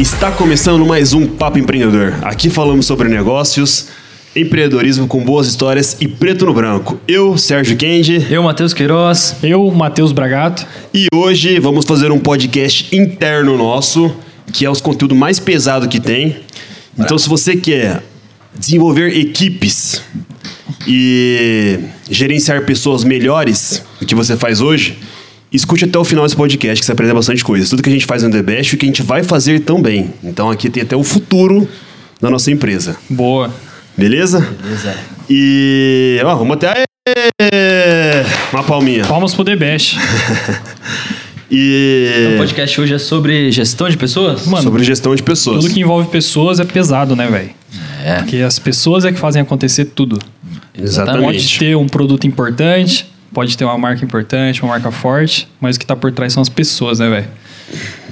Está começando mais um Papo Empreendedor. Aqui falamos sobre negócios, empreendedorismo com boas histórias e preto no branco. Eu, Sérgio Kendi. Eu, Matheus Queiroz. Eu, Matheus Bragato. E hoje vamos fazer um podcast interno nosso, que é os conteúdos mais pesados que tem. Então, se você quer desenvolver equipes e gerenciar pessoas melhores do que você faz hoje, escute até o final desse podcast, que você aprende bastante coisa. Tudo que a gente faz no The Best e o que a gente vai fazer também. Então, aqui tem até o futuro da nossa empresa. Boa. Beleza? Beleza. E. Ó, vamos até. Aê! Uma palminha. Palmas pro The Best. E. O podcast hoje é sobre gestão de pessoas? Mano, Sobre gestão de pessoas. tudo que envolve pessoas é pesado, né, velho? É. Porque as pessoas é que fazem acontecer tudo. Exatamente. Pode ter um produto importante, pode ter uma marca importante, uma marca forte, mas o que tá por trás são as pessoas, né, velho?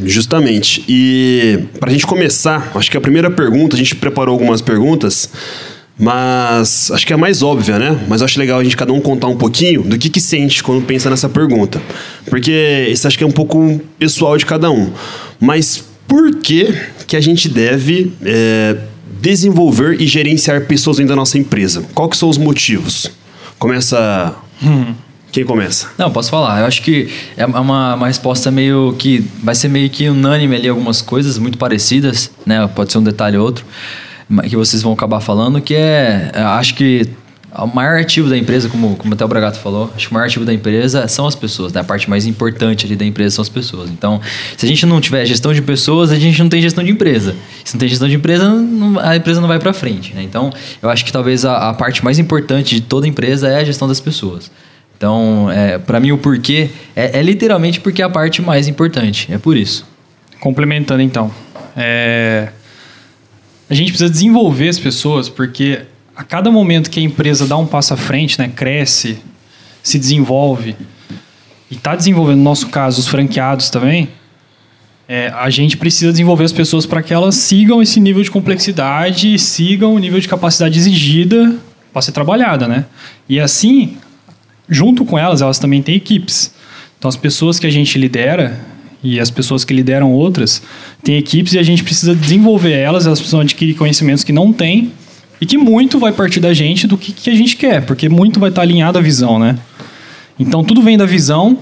Justamente. E pra gente começar, acho que a primeira pergunta, a gente preparou algumas perguntas, mas acho que é a mais óbvia, né? Mas acho legal a gente cada um contar um pouquinho do que, que sente quando pensa nessa pergunta. Porque isso acho que é um pouco pessoal de cada um. Mas por que, que a gente deve é, desenvolver e gerenciar pessoas dentro da nossa empresa? Qual que são os motivos? Começa. Quem começa? Não, posso falar. Eu acho que é uma, uma resposta meio que. Vai ser meio que unânime ali algumas coisas muito parecidas, né? Pode ser um detalhe ou outro, que vocês vão acabar falando, que é. eu Acho que o maior ativo da empresa, como, como até o Bragato falou, acho que o maior ativo da empresa são as pessoas, né? A parte mais importante ali da empresa são as pessoas. Então, se a gente não tiver gestão de pessoas, a gente não tem gestão de empresa. Se não tem gestão de empresa, não- a empresa não vai para frente, né? Então, eu acho que talvez a, a parte mais importante de toda empresa é a gestão das pessoas. Então, é, para mim, o porquê é, é literalmente porque é a parte mais importante. É por isso. Complementando então, é, a gente precisa desenvolver as pessoas porque a cada momento que a empresa dá um passo à frente, né, cresce, se desenvolve e está desenvolvendo, no nosso caso, os franqueados também, é, a gente precisa desenvolver as pessoas para que elas sigam esse nível de complexidade sigam o nível de capacidade exigida para ser trabalhada, né? E assim, junto com elas, elas também têm equipes. Então, as pessoas que a gente lidera e as pessoas que lideram outras têm equipes e a gente precisa desenvolver elas, elas precisam adquirir conhecimentos que não têm e que muito vai partir da gente do que, que a gente quer, porque muito vai estar alinhado à visão, né? Então, tudo vem da visão,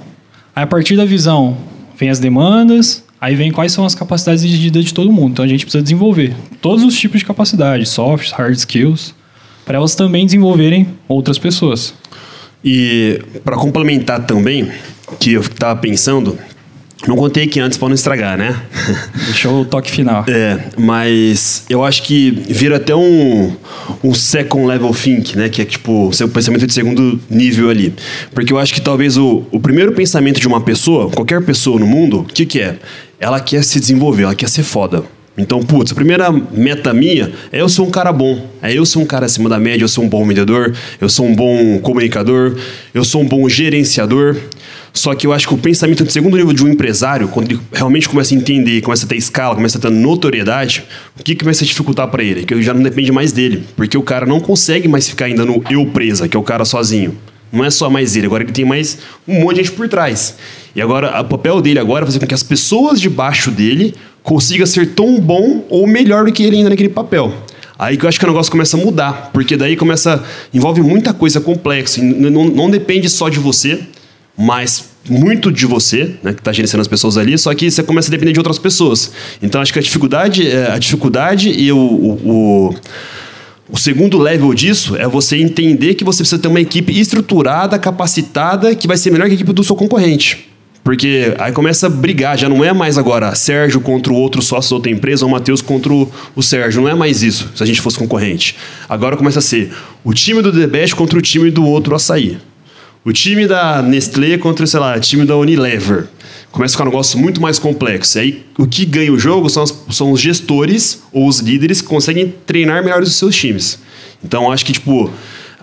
aí a partir da visão vem as demandas, aí vem quais são as capacidades exigidas de todo mundo. Então, a gente precisa desenvolver todos os tipos de capacidade, soft, hard skills, para elas também desenvolverem outras pessoas. E para complementar também, que eu estava pensando, não contei aqui antes para não estragar, né? Deixou o toque final. É, mas eu acho que vira até um, um second level think, né? Que é tipo o seu pensamento de segundo nível ali. Porque eu acho que talvez o, o primeiro pensamento de uma pessoa, qualquer pessoa no mundo, o que, que é? Ela quer se desenvolver, ela quer ser foda. Então, putz, a primeira meta minha é eu ser um cara bom. É eu ser um cara acima da média, eu sou um bom vendedor, eu sou um bom comunicador, eu sou um bom gerenciador. Só que eu acho que o pensamento de segundo nível de um empresário, quando ele realmente começa a entender, começa a ter escala, começa a ter notoriedade, o que, que vai se dificultar para ele? Que já não depende mais dele. Porque o cara não consegue mais ficar ainda no eu presa, que é o cara sozinho. Não é só mais ele, agora ele tem mais um monte de gente por trás. E agora, o papel dele agora é fazer com que as pessoas debaixo dele consigam ser tão bom ou melhor do que ele ainda naquele papel. Aí que eu acho que o negócio começa a mudar, porque daí começa. envolve muita coisa complexa. Não, não depende só de você, mas muito de você, né, que está gerenciando as pessoas ali, só que você começa a depender de outras pessoas. Então acho que a dificuldade, é, a dificuldade e o, o, o o segundo level disso é você entender que você precisa ter uma equipe estruturada, capacitada, que vai ser melhor que a equipe do seu concorrente. Porque aí começa a brigar, já não é mais agora Sérgio contra o outro sócio da outra empresa ou Matheus contra o o Sérgio, não é mais isso, se a gente fosse concorrente. Agora começa a ser o time do The Best contra o time do outro açaí. O time da Nestlé contra, sei lá, o time da Unilever. Começa a ficar um negócio muito mais complexo. Aí o que ganha o jogo são, as- são os gestores ou os líderes que conseguem treinar melhor os seus times. Então acho que, tipo,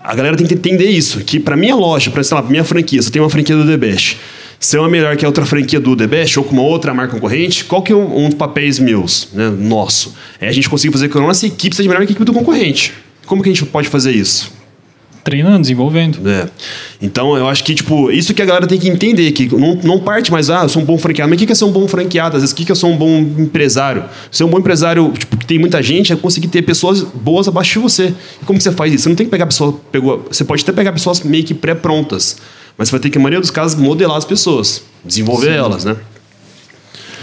a galera tem que entender isso. Que pra minha loja, pra, sei lá, pra minha franquia, se eu tenho uma franquia do The Best, ser uma melhor que a outra franquia do The Best ou com uma outra marca concorrente, qual que é um, um dos papéis meus, né, nosso? É a gente conseguir fazer com que a nossa equipe seja melhor que a equipe do concorrente. Como que a gente pode fazer isso? Treinando, desenvolvendo. É. Então, eu acho que, tipo, isso que a galera tem que entender, que não, não parte mais, ah, eu sou um bom franqueado. Mas o que é ser um bom franqueado? Às vezes, o que é ser um bom empresário? Ser um bom empresário, tipo, que tem muita gente, é conseguir ter pessoas boas abaixo de você. E como que você faz isso? Você não tem que pegar pessoas, pegou, você pode até pegar pessoas meio que pré-prontas, mas você vai ter que, na maioria dos casos, modelar as pessoas, desenvolver Sim. elas, né?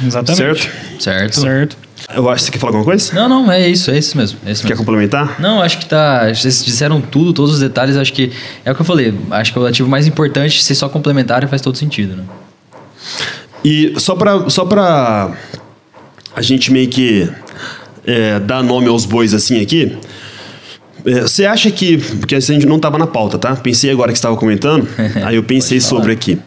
Exatamente. Certo? Certo. Certo. Eu acho que você quer falar alguma coisa? Não, não, é isso, é isso mesmo. É isso Quer mesmo. complementar? Não, acho que tá. Vocês disseram tudo, todos os detalhes. Acho que é o que eu falei. Acho que o ativo mais importante, ser só complementar, faz todo sentido, né? E só pra, só pra a gente meio que é, dar nome aos bois assim aqui, é, você acha que. Porque a gente não estava na pauta, tá? Pensei agora que você estava comentando, aí eu pensei sobre aqui.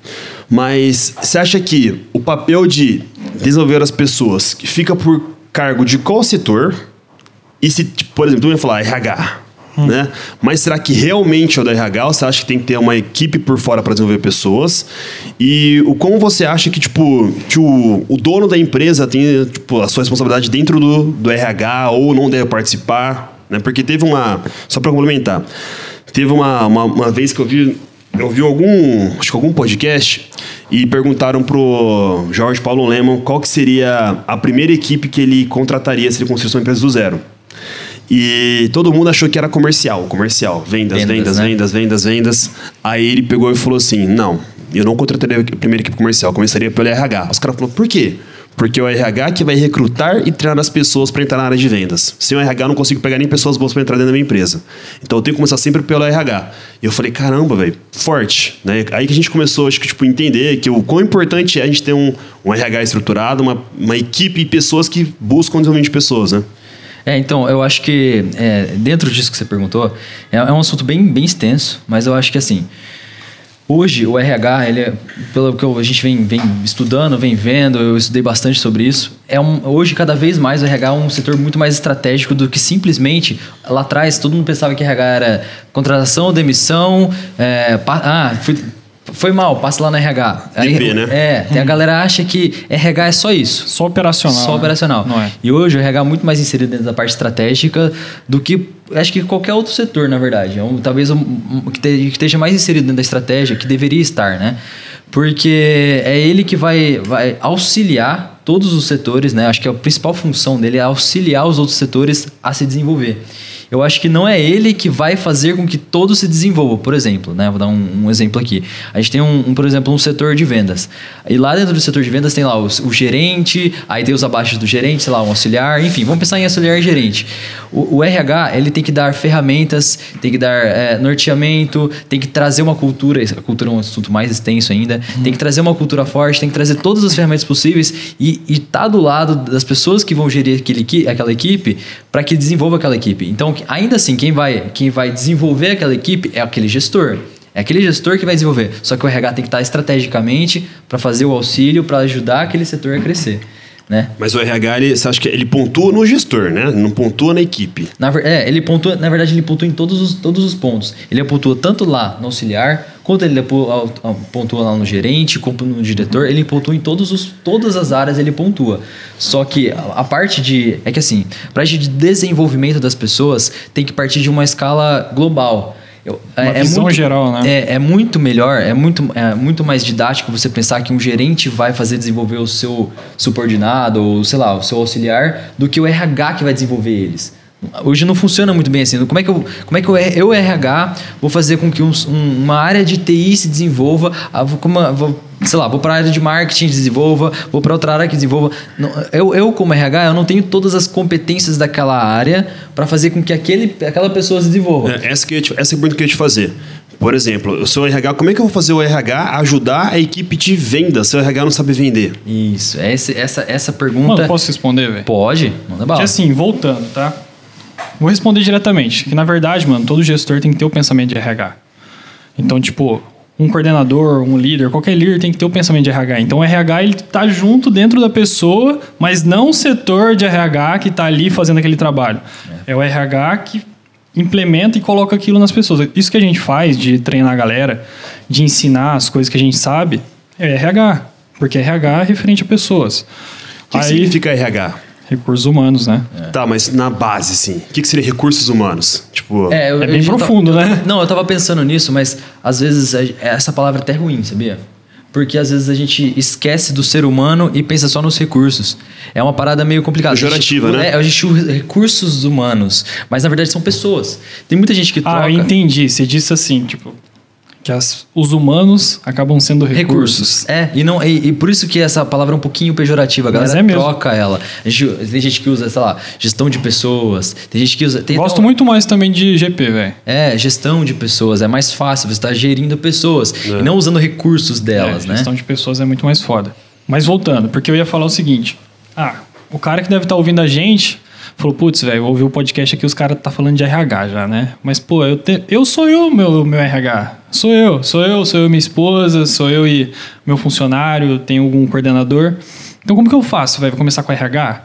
Mas você acha que o papel de desenvolver as pessoas fica por cargo de qual setor? E se, tipo, por exemplo, tu ia falar RH, né? Mas será que realmente é o da RH ou você acha que tem que ter uma equipe por fora para desenvolver pessoas? E o como você acha que, tipo, que o, o dono da empresa tem, tipo, a sua responsabilidade dentro do, do RH ou não deve participar? Né? Porque teve uma... Só para complementar. Teve uma, uma, uma vez que eu vi... Eu vi algum, acho que algum podcast e perguntaram pro Jorge Paulo Lemon qual que seria a primeira equipe que ele contrataria se ele construísse uma empresa do zero. E todo mundo achou que era comercial, comercial, vendas, Vendas, vendas, né? vendas, vendas, vendas. Aí ele pegou e falou assim: "Não, eu não contrataria a primeira equipe comercial, começaria pelo RH". Os caras falaram: "Por quê?" Porque o RH que vai recrutar e treinar as pessoas para entrar na área de vendas. Sem o RH, eu não consigo pegar nem pessoas boas para entrar dentro da minha empresa. Então eu tenho que começar sempre pelo RH. E eu falei, caramba, velho, forte. Né? Aí que a gente começou, acho que, tipo, entender que o quão importante é a gente ter um, um RH estruturado, uma, uma equipe e pessoas que buscam o desenvolvimento de pessoas, né? É, então, eu acho que é, dentro disso que você perguntou, é, é um assunto bem, bem extenso, mas eu acho que assim, hoje o RH, ele é, pelo que a gente vem, vem estudando, vem vendo, eu estudei bastante sobre isso, é um, hoje cada vez mais o RH é um setor muito mais estratégico do que simplesmente lá atrás todo mundo pensava que RH era contratação, demissão, é, ah, fui- foi mal, passa lá no RH. DP, né? É, tem a galera acha que RH é só isso. Só operacional. Só né? operacional. Não é. E hoje o RH é muito mais inserido dentro da parte estratégica do que acho que qualquer outro setor, na verdade. É um, talvez um, um, que, te- que esteja mais inserido dentro da estratégia, que deveria estar, né? Porque é ele que vai, vai auxiliar todos os setores, né? Acho que a principal função dele é auxiliar os outros setores a se desenvolver. Eu acho que não é ele que vai fazer com que todos se desenvolvam. Por exemplo, né? Vou dar um, um exemplo aqui. A gente tem, um, um, por exemplo, um setor de vendas. E lá dentro do setor de vendas tem lá o, o gerente, aí tem os abaixo do gerente, sei lá, um auxiliar, enfim, vamos pensar em auxiliar e gerente. O, o RH, ele tem que dar ferramentas, tem que dar é, norteamento, tem que trazer uma cultura, a cultura é um assunto mais extenso ainda, tem que trazer uma cultura forte, tem que trazer todas as ferramentas possíveis e estar tá do lado das pessoas que vão gerir aquele, aquela equipe para que desenvolva aquela equipe. Então, ainda assim, quem vai, quem vai desenvolver aquela equipe é aquele gestor. É aquele gestor que vai desenvolver. Só que o RH tem que estar estrategicamente para fazer o auxílio, para ajudar aquele setor a crescer. Né? Mas o RH, ele, você acha que ele pontua no gestor, né? Não pontua na equipe. Na, é, ele pontua, na verdade, ele pontua em todos os, todos os pontos. Ele pontua tanto lá no auxiliar, quanto ele pontua lá no gerente, quanto no diretor. Ele pontua em todos os, todas as áreas, ele pontua. Só que a, a parte de. É que assim, parte de desenvolvimento das pessoas tem que partir de uma escala global. Eu- Uma visão geral, né? É, é muito melhor, é muito, é muito mais didático você pensar que um gerente vai fazer desenvolver o seu subordinado, ou sei lá, o seu auxiliar, do que o RH que vai desenvolver eles. Hoje não funciona muito bem assim. Como é que eu, como é que eu, eu RH, vou fazer com que um- um- uma área de TI se desenvolva, vou, como, vou, sei lá, vou para a área de marketing desenvolva, vou para outra área que desenvolva. Não, eu, eu, como RH, eu não tenho todas as competências daquela área para fazer com que aquele, aquela pessoa se desenvolva. É, Essa, que eu te- essa é a pergunta que eu ia te fazer. Por exemplo, eu sou RH, como é que eu vou fazer o RH ajudar a equipe de venda se o RH não sabe vender? Isso, essa, essa, essa Mano, pergunta. posso responder, velho? Pode, manda bala. Porque assim, voltando, tá? Vou responder diretamente. Que na verdade, mano, todo gestor tem que ter o pensamento de RH. Então, tipo, um coordenador, um líder, qualquer líder tem que ter o pensamento de RH. Então, o RH ele tá junto dentro da pessoa, mas não o setor de RH que tá ali fazendo aquele trabalho. É, o RH que implementa e coloca aquilo nas pessoas. Isso que a gente faz de treinar a galera, de ensinar as coisas que a gente sabe, é RH. Porque RH é referente a pessoas. O que, que significa RH? Recursos humanos, né? Tá, mas na base, sim. O que, que seria recursos humanos? Tipo, É, eu- É eu bem já tava- profundo, né? Não, eu tava pensando nisso, mas às vezes a- essa palavra é até ruim, sabia? Porque às vezes a gente esquece do ser humano e pensa só nos recursos. É uma parada meio complicada. Pejorativa, né? É, a gente usa recursos humanos, mas na verdade são pessoas. Tem muita gente que troca Ah, eu entendi. Você disse assim, tipo, que as- os humanos acabam sendo recursos. recursos. É, e, não, e, e por isso que essa palavra é um pouquinho pejorativa. A Mas galera é mesmo. troca ela. A gente- tem gente que usa, sei lá, gestão de pessoas. Tem gente que usa. Tem Gosto muito mais também de GP, velho. É, gestão de pessoas. É mais fácil, você está gerindo pessoas. E não usando recursos delas, é, né? Gestão de pessoas é muito mais foda. Mas voltando, porque eu ia falar o seguinte. Ah, o cara que deve estar ouvindo a gente falou, putz, velho, ouvi o podcast aqui, os caras tá falando de RH já, né? Mas, pô, eu, te- eu sou eu, meu, meu RH. Sou eu, sou eu, sou eu e minha esposa, sou eu e meu funcionário, tenho algum coordenador. Então, como que eu faço, velho? Vou começar com RH?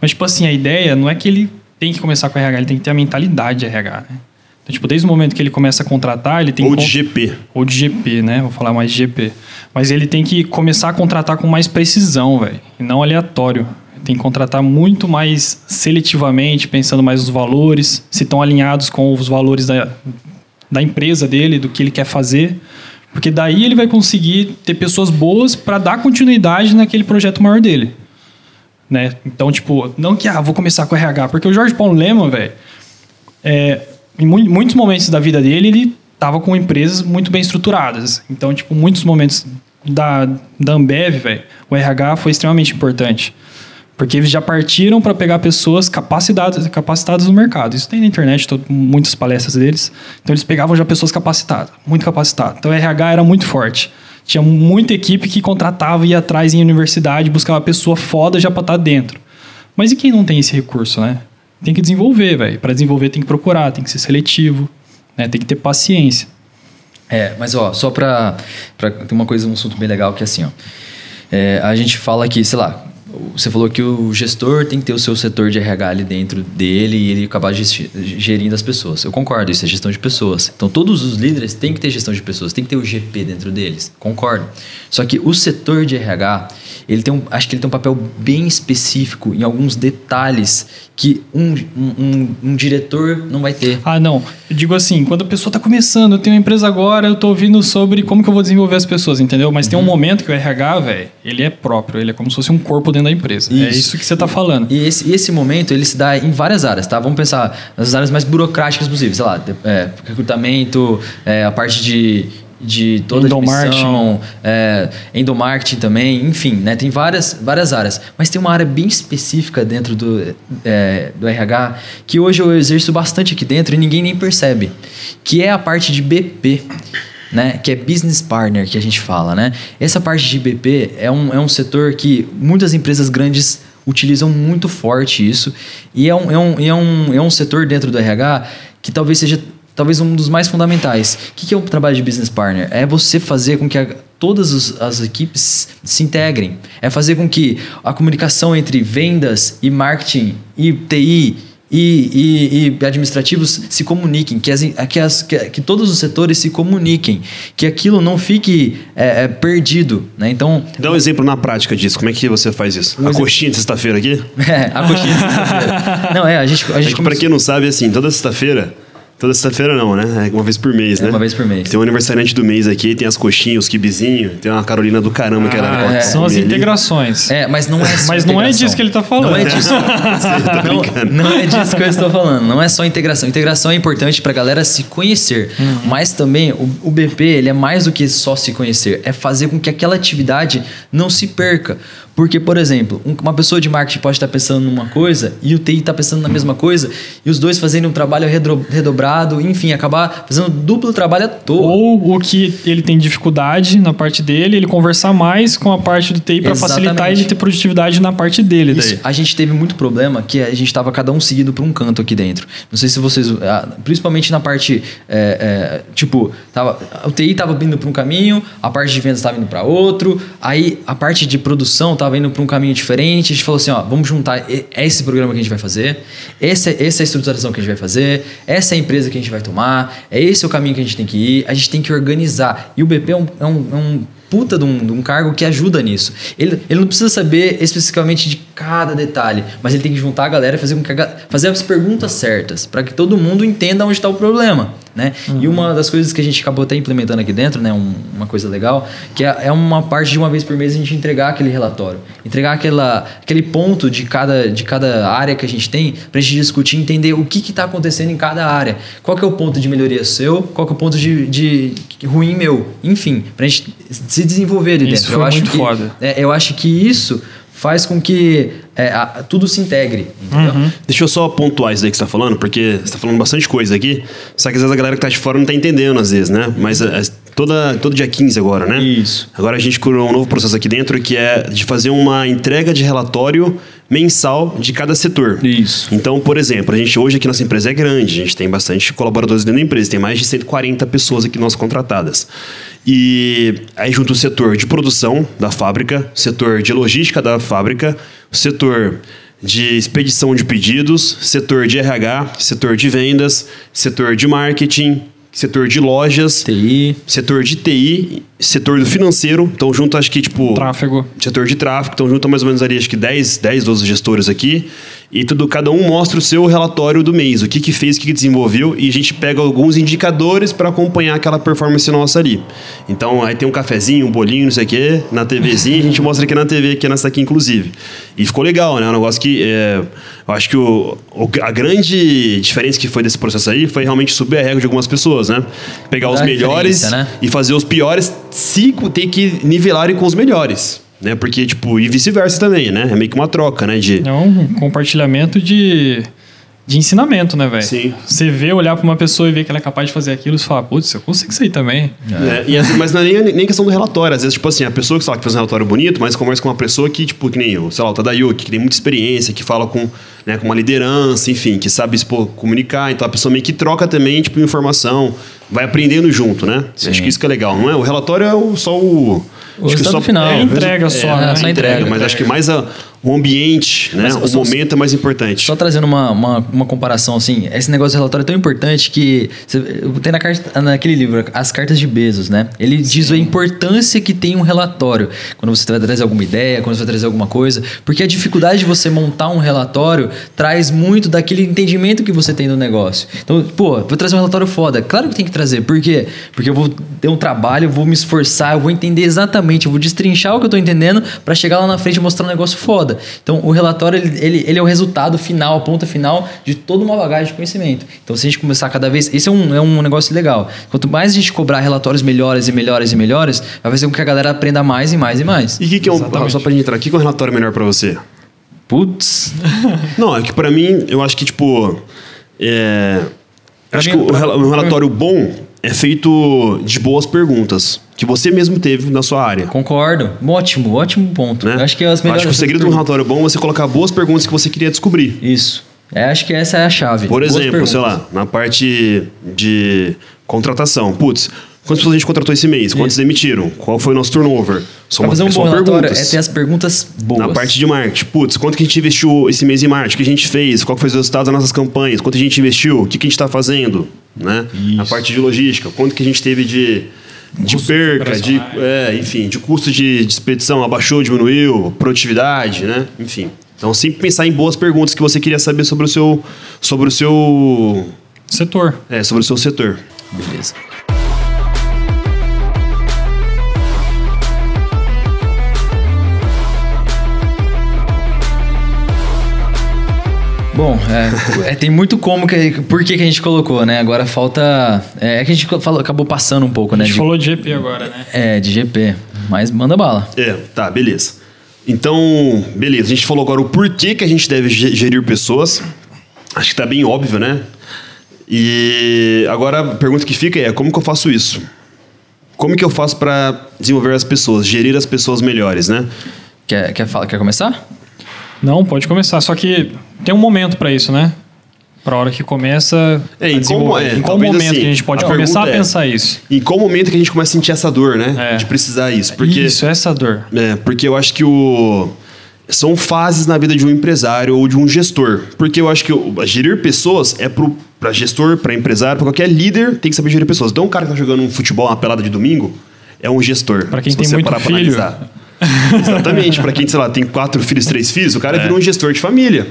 Mas, tipo assim, a ideia não é que ele tem que começar com RH, ele tem que ter a mentalidade de RH, né? Então, tipo, desde o momento que ele começa a contratar, ele tem ou de GP. ou de GP, né? Vou falar mais de GP. Mas ele tem que começar a contratar com mais precisão, velho. E não aleatório. Tem que contratar muito mais seletivamente, pensando mais nos valores, se estão alinhados com os valores da, da empresa dele, do que ele quer fazer. Porque daí ele vai conseguir ter pessoas boas para dar continuidade naquele projeto maior dele. Né? Então, tipo, não que, ah, vou começar com RH. Porque o Jorge Paulo Lema, velho, é, em mu- muitos momentos da vida dele, ele estava com empresas muito bem estruturadas. Então, tipo, muitos momentos da, da Ambev, velho, o RH foi extremamente importante. Porque eles já partiram para pegar pessoas capacitadas, capacitadas no mercado. Isso tem na internet, tô- muitas palestras deles. Então, eles pegavam já pessoas capacitadas, muito capacitadas. Então, o RH era muito forte. Tinha muita equipe que contratava, ia atrás em universidade, buscava pessoa foda já para estar dentro. Mas e quem não tem esse recurso, né? Tem que desenvolver, velho. Para desenvolver tem que procurar, tem que ser seletivo, né? Tem que ter paciência. É, mas ó, só pra. Tem uma coisa, um assunto bem legal que é assim, ó. É, a gente fala que, sei lá, você falou que o gestor tem que ter o seu setor de RH ali dentro dele e ele acabar gerindo as pessoas. Eu concordo, isso é gestão de pessoas. Então todos os líderes têm que ter gestão de pessoas, tem que ter o GP dentro deles. Concordo. Só que o setor de RH, ele tem um, acho que ele tem um papel bem específico em alguns detalhes que um, um, um- diretor não vai ter. Ah, não. Eu digo assim, quando a pessoa está começando, eu tenho uma empresa agora, eu estou ouvindo sobre como que eu vou desenvolver as pessoas, entendeu? Mas tem um momento que o RH, velho, ele é próprio, ele é como se fosse um corpo dentro da empresa. É Isso. isso que você está falando. E esse, esse momento ele se dá em várias áreas, tá? Vamos pensar nas áreas mais burocráticas possíveis, sei lá, é, recrutamento, é, a parte de, de toda a Endomarketing. admissão, é, endomarketing também, enfim, né? Tem várias, várias áreas. Mas tem uma área bem específica dentro do, é, do RH que hoje eu exerço bastante aqui dentro e ninguém nem percebe, que é a parte de BP né? Que é business partner que a gente fala, né? Essa parte de BP é um, é um setor que muitas empresas grandes utilizam muito forte isso e é um, é um, é um, é um setor dentro do RH que talvez seja talvez um dos mais fundamentais. O que é o trabalho de business partner? É você fazer com que a- todas os- as equipes se integrem. É fazer com que a comunicação entre vendas e marketing e TI e, e- e administrativos se comuniquem, que, as, que, as- que, que todos os setores se comuniquem, que aquilo não fique é, é, perdido. Né? Então, Dá um exemplo na prática disso. Como é que você faz isso? a exemplo. coxinha de sexta-feira aqui? é, a coxinha de sexta-feira. Não, é, a gente, a É gente que pra quem não sabe, assim, toda sexta-feira. Toda sexta-feira não, né? É uma vez por mês, É né? uma vez por mês. Tem um aniversariante do mês aqui, tem as coxinhas, os kibizinhos, tem uma Carolina do caramba que ela Ah, gosta de São as ali. integrações. É, mas não é só Mas não é disso que ele tá falando. Não é disso. não, não é disso que eu estou falando. Não é só integração. Integração é importante para a galera se conhecer. Uhum. Mas também o, o BP ele é mais do que só se conhecer. É fazer com que aquela atividade não se perca. Porque, por exemplo, um- uma pessoa de marketing pode estar pensando numa coisa e o TI está pensando na mesma coisa e os dois fazendo um trabalho redobrado, enfim, acabar fazendo duplo trabalho à toa. Ou o que ele tem dificuldade na parte dele, ele conversar mais com a parte do TI para facilitar ele ter produtividade na parte dele. Isso. Daí. A gente teve muito problema que a gente estava cada um seguido por um canto aqui dentro. Não sei se vocês. ah, Principalmente na parte. é, é, tipo, tava, o TI estava indo para um caminho, a parte de vendas estava indo para outro, aí a parte de produção estava indo para um caminho diferente. A gente falou assim: ó, vamos juntar. É esse programa que a gente vai fazer, esse, é- essa é a estruturação que a gente vai fazer, essa é a empresa que a gente vai tomar, é esse o caminho que a gente tem que ir, a gente tem que organizar. E o BP é um- é um- é um puta de um, de um cargo que ajuda nisso. Ele, ele não precisa saber especificamente de cada detalhe, mas ele tem que juntar a galera e fazer, com que a fazer as perguntas certas, para que todo mundo entenda onde está o problema. Né? E uma das coisas que a gente acabou até implementando aqui dentro, né, um- uma coisa legal, que é, é uma parte de uma vez por mês a gente entregar aquele relatório, entregar aquela, aquele ponto de cada, de cada área que a gente tem, para a gente discutir e entender o que está acontecendo em cada área. Qual que é o ponto de melhoria seu, qual que é o ponto de, de ruim meu. Enfim, para a gente se desenvolver ali Isso dentro. foi eu acho muito que, foda. é, eu acho que isso faz com que é, a- tudo se integre? Uhum. Deixa eu só pontuar isso aí que você tá falando, porque você tá falando bastante coisa aqui. Só que às vezes a galera que tá de fora não tá entendendo, às vezes, né? Mas é, toda, todo dia 15 agora, né? Isso. Agora a gente criou um novo processo aqui dentro que é de fazer uma entrega de relatório mensal de cada setor. Isso. Então, por exemplo, a gente hoje aqui nossa empresa é grande, a gente tem bastante colaboradores dentro da empresa, tem mais de 140 pessoas aqui nossas contratadas. E aí junto o setor de produção da fábrica, setor de logística da fábrica, setor de expedição de pedidos, setor de RH, setor de vendas, setor de marketing, setor de lojas, TI. setor de TI, setor do financeiro. Então junto acho que tipo Tráfego. setor de tráfego, então junta mais ou menos ali acho que 10, 10 12 gestores aqui. E tudo, cada um mostra o seu relatório do mês, o que que fez, o que que desenvolveu, e a gente pega alguns indicadores para acompanhar aquela performance nossa ali. Então aí tem um cafezinho, um bolinho, não sei o quê, na TVzinha, a gente mostra aqui na TV, aqui nessa aqui inclusive. E ficou legal, né? Um negócio que é, eu acho que o, o- a grande diferença que foi desse processo aí foi realmente subir a régua de algumas pessoas, né? Pegar os melhores né? e fazer os piores se ter que nivelarem com os melhores. Né? Porque, tipo, e vice-versa também, né? É meio que uma troca, né? De. É um compartilhamento de, de ensinamento, né, velho? Sim. Você vê, olhar pra uma pessoa e ver que ela é capaz de fazer aquilo, você fala, putz, eu consigo isso aí também. né? E, às- mas não é nem, nem questão do relatório. Às vezes, tipo assim, a pessoa que, sei lá, que faz um relatório bonito, mas conversa com uma pessoa que, tipo, que nem eu, sei lá, o Tadayuki, que tem muita experiência, que fala com, né, com uma liderança, enfim, que sabe expor, comunicar. Então a pessoa meio que troca também, tipo, informação, vai aprendendo junto, né? Sim. Acho que isso que é legal, não é? O relatório é o- só o. O acho que resultado final. É entrega só, É, né? só entrega. Mas acho que mais a, o ambiente, né? Mas o só- momento é mais importante. Só trazendo uma, uma, uma comparação, assim, esse negócio de relatório é tão importante que tem na carta, naquele livro, As Cartas de Bezos, né? Ele diz a importância que tem um relatório quando você vai trazer alguma ideia, quando você vai trazer alguma coisa, porque a dificuldade de você montar um relatório traz muito daquele entendimento que você tem do negócio. Então, pô, vou trazer um relatório foda. Claro que tem que trazer. Por quê? Porque eu vou ter um trabalho, eu vou me esforçar, eu vou entender exatamente, eu vou destrinchar o que eu tô entendendo para chegar lá na frente e mostrar um negócio foda. Então, o relatório, ele, ele, ele é o resultado final, a ponta final de toda uma bagagem de conhecimento. Então, se a gente começar cada vez... Esse é um, é um negócio legal. Quanto mais a gente cobrar relatórios melhores e melhores e melhores, vai fazer com que a galera aprenda mais e mais e mais. E o que, que é um. Exatamente. Só pra gente entrar, o que, é um relatório melhor pra você? Putz... Não, é que pra mim, eu acho que, tipo. É, acho que o, um relatório bom é feito de boas perguntas. Que você mesmo teve na sua área. Concordo. Ótimo, ótimo ponto. Né? Acho que é as melhores... Acho que o segredo de um relatório bom é você colocar boas perguntas que você queria descobrir. Isso. É, acho que essa é a chave. Por exemplo, sei lá, na parte de contratação. Putz, quantas pessoas a gente contratou esse mês? Quantos demitiram? Qual foi o nosso turnover? São, Pra fazer um bom relatório perguntas. é ter as perguntas boas. Na parte de marketing, putz, quanto que a gente investiu esse mês em marketing? O que a gente fez? Qual foi os resultados das nossas campanhas? Quanto a gente investiu? O que, que a gente está fazendo? Né? Na parte de logística, quanto que a gente teve de, de perca, de, é, enfim, de custo de, de expedição, abaixou, diminuiu, produtividade, né? Enfim. Então, sempre pensar em boas perguntas que você queria saber sobre o seu, sobre o seu, Setor. é, sobre o seu setor. Beleza. Bom, é, é, tem muito como que por que, que a gente colocou, né? Agora falta é, é que a gente falou, acabou passando um pouco, A né? gente de- falou de GP agora, né? É, de GP, mas manda bala. É, tá, beleza. Então, beleza. A gente falou agora o porquê que a gente deve ge- gerir pessoas. Acho que tá bem óbvio, né? E agora a pergunta que fica é: como que eu faço isso? Como que eu faço para desenvolver as pessoas, gerir as pessoas melhores, né? Quer, quer, falar, quer começar? Não, pode começar. Só que tem um momento pra isso, né? Pra hora que começa É, a em desenvolver. como- é, em qual momento assim, que a gente pode a começar a é- pensar isso? Em qual momento que a gente começa a sentir essa dor, né? É. De precisar isso. Porque, Isso, essa dor. É, porque eu acho que o. São fases na vida de um empresário ou de um gestor. Porque eu acho que o- gerir pessoas é pro, pra gestor, pra empresário, pra qualquer líder tem que saber gerir pessoas. Então, um cara que tá jogando um futebol, uma pelada de domingo, é um gestor. Pra quem tem muito filho. Exatamente. Pra quem, sei lá, tem quatro filhos, três filhos, o cara É. virou um gestor de família.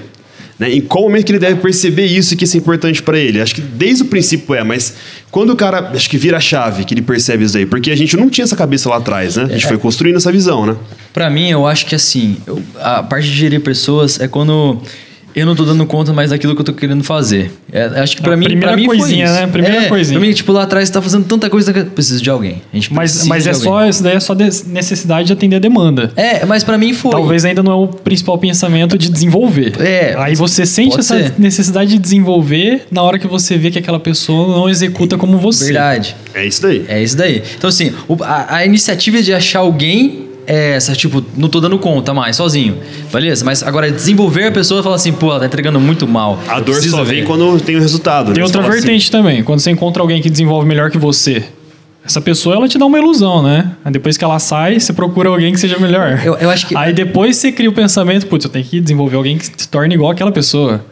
Né? Em qual momento que ele deve perceber isso e que isso é importante pra ele? Acho que desde o princípio é, mas quando o cara, acho que vira a chave que ele percebe isso aí, porque a gente não tinha essa cabeça lá atrás, né? A gente foi construindo essa visão, né? Pra mim, eu acho que assim, eu- a parte de gerir pessoas é quando eu não tô dando conta mais daquilo que eu tô querendo fazer. É, acho que pra A mim, primeira pra mim foi coisinha, isso. né? Primeira é, coisinha. Pra mim, tipo, lá atrás você tá fazendo tanta coisa que eu preciso de alguém. A gente Mas, mas de é alguém. só, isso daí é só de- necessidade de atender a demanda. É, mas pra mim foi. Talvez ainda não é o principal pensamento de desenvolver. É, Aí você sente essa ser. necessidade de desenvolver na hora que você vê que aquela pessoa não executa como você. Verdade. É isso daí. É isso daí. Então, assim, o- a, a iniciativa de achar alguém é essa, tipo, não tô dando conta mais, sozinho. Beleza? Mas agora desenvolver a pessoa e falar assim, pô, ela tá entregando muito mal. A dor só ver. vem quando tem o resultado. Tem né? Outra fala assim, vertente também. Quando você encontra alguém que desenvolve melhor que você, essa pessoa ela te dá uma ilusão, né? Aí depois que ela sai, você procura alguém que seja melhor. Eu- eu acho que- Aí depois você cria o pensamento, putz, eu tenho que desenvolver alguém que se torne igual aquela pessoa.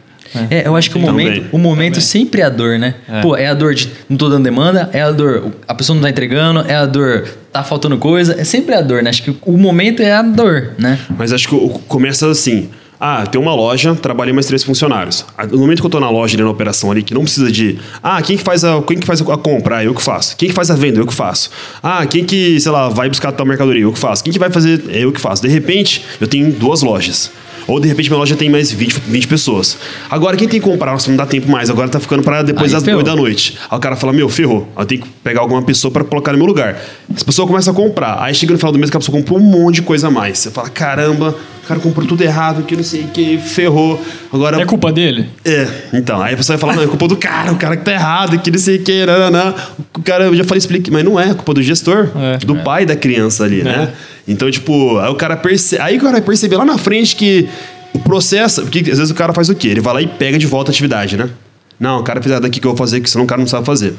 É, eu acho que o momento, o momento sempre é a dor, né? Pô, é a dor de não tô dando demanda, é a dor, a pessoa não tá entregando, é a dor, tá faltando coisa, é sempre a dor, né? Acho que o momento é a dor, né? Mas acho que o- começa assim. Ah, tem uma loja, trabalhei mais três funcionários. Ah, No momento que eu tô na loja, ali na operação ali, que não precisa de. Ah, quem que faz a, quem que faz a compra? Ah, eu que faço. Quem que faz a venda? Eu que faço. Ah, quem que, sei lá, vai buscar tal mercadoria? Eu que faço. Quem que vai fazer? É eu que faço. De repente, eu tenho duas lojas. Ou de repente minha loja tem mais 20, 20 pessoas. Agora, quem tem que comprar? Nossa, não dá tempo mais. Agora tá ficando para depois Aí das ferrou. 8 da noite. Aí o cara fala: Meu, ferrou. Eu tenho que pegar alguma pessoa para colocar no meu lugar. As pessoas começam a comprar. Aí chega no final do mês que a pessoa comprou um monte de coisa a mais. Você fala: Caramba, o cara comprou tudo errado, que não sei o que, ferrou. Agora. É culpa dele? É, então, aí a pessoa vai falar, não, é culpa do cara, o cara que tá errado, que não sei o que, nananã. O cara, eu já falei, explique, mas não é, é culpa do gestor, É. do pai da criança ali, né? Então, tipo, aí o cara percebe, aí o cara vai perceber lá na frente que o processo, porque às vezes o cara faz o quê? Ele vai lá e pega de volta a atividade, né? Não, o cara fez daqui que eu vou fazer, que senão o cara não sabe fazer.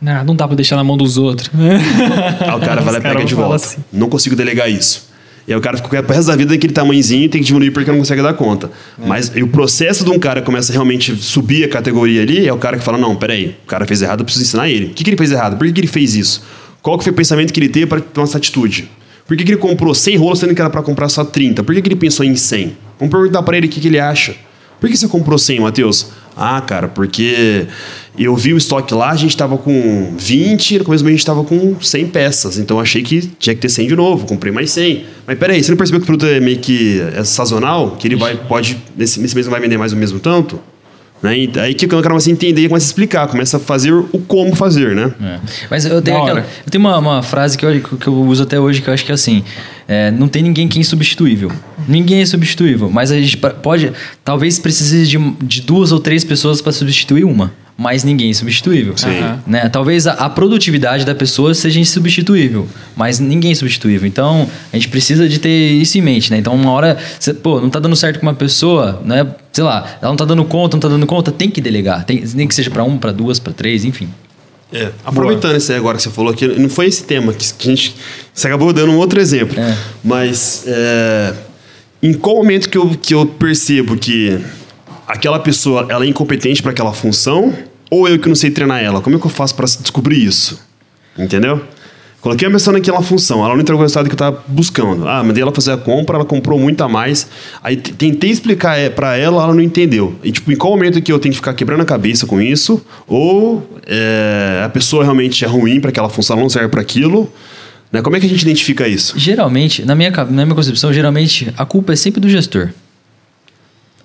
Não, não dá pra deixar na mão dos outros. Aí o cara vai lá e pega de volta. assim. Não consigo delegar isso. E aí o cara fica pro resto da vida daquele tamanhozinho e tem que diminuir porque não consegue dar conta. É. Mas o processo de um cara que começa a realmente subir a categoria ali é o cara que fala: não, peraí, o cara fez errado, eu preciso ensinar ele. O que, que ele fez errado? Por que, que ele fez isso? Qual que foi o pensamento que ele teve para tomar essa atitude? Por que, que ele comprou 100 rolos sendo que era para comprar só 30? Por que, que ele pensou em 100? Vamos perguntar para ele o que, que ele acha. Por que você comprou 100, Matheus? Ah, cara, porque eu vi o estoque lá, a gente tava com 20, e no começo a gente tava com 100 peças. Então achei que tinha que ter 100 de novo, comprei mais 100. Mas peraí, você não percebeu que o produto é meio que é sazonal? Que ele vai, pode, nesse, nesse mês não vai vender mais o mesmo tanto? Né? E aí que o cara começa a entender e começa a explicar, começa a fazer o como fazer, né? É. Mas eu tenho, aquela, eu tenho uma, uma frase que eu, que eu uso até hoje que eu acho que é assim: é, não tem ninguém que é insubstituível. Ninguém é substituível, mas a gente pode. Talvez precise de, de duas ou três pessoas para substituir uma, mas ninguém é substituível. Né? Talvez a, a produtividade da pessoa seja insubstituível, mas ninguém é substituível. Então a gente precisa de ter isso em mente, né? Então uma hora, cê, pô, não tá dando certo com uma pessoa, né? Sei lá, ela não tá dando conta, não tá dando conta, tem que delegar. Tem, nem que seja para um, para duas, para três, enfim. É, aproveitando isso aí agora que você falou que não foi esse tema que que a gente você acabou dando um outro exemplo, É. mas é, em qual momento que eu, que eu percebo que aquela pessoa ela é incompetente para aquela função ou eu que não sei treinar ela? Como é que eu faço para descobrir isso? Entendeu? Coloquei a pessoa naquela função, ela não entregou o resultado que eu estava buscando. Ah, mandei ela fazer a compra, ela comprou muito a mais. Aí tentei explicar é, para ela, ela não entendeu. E tipo, em qual momento que eu tenho que ficar quebrando a cabeça com isso? Ou é, a pessoa realmente é ruim para aquela função, ela não serve para aquilo? Né? Como é que a gente identifica isso? Geralmente, na minha, na minha concepção, geralmente a culpa é sempre do gestor.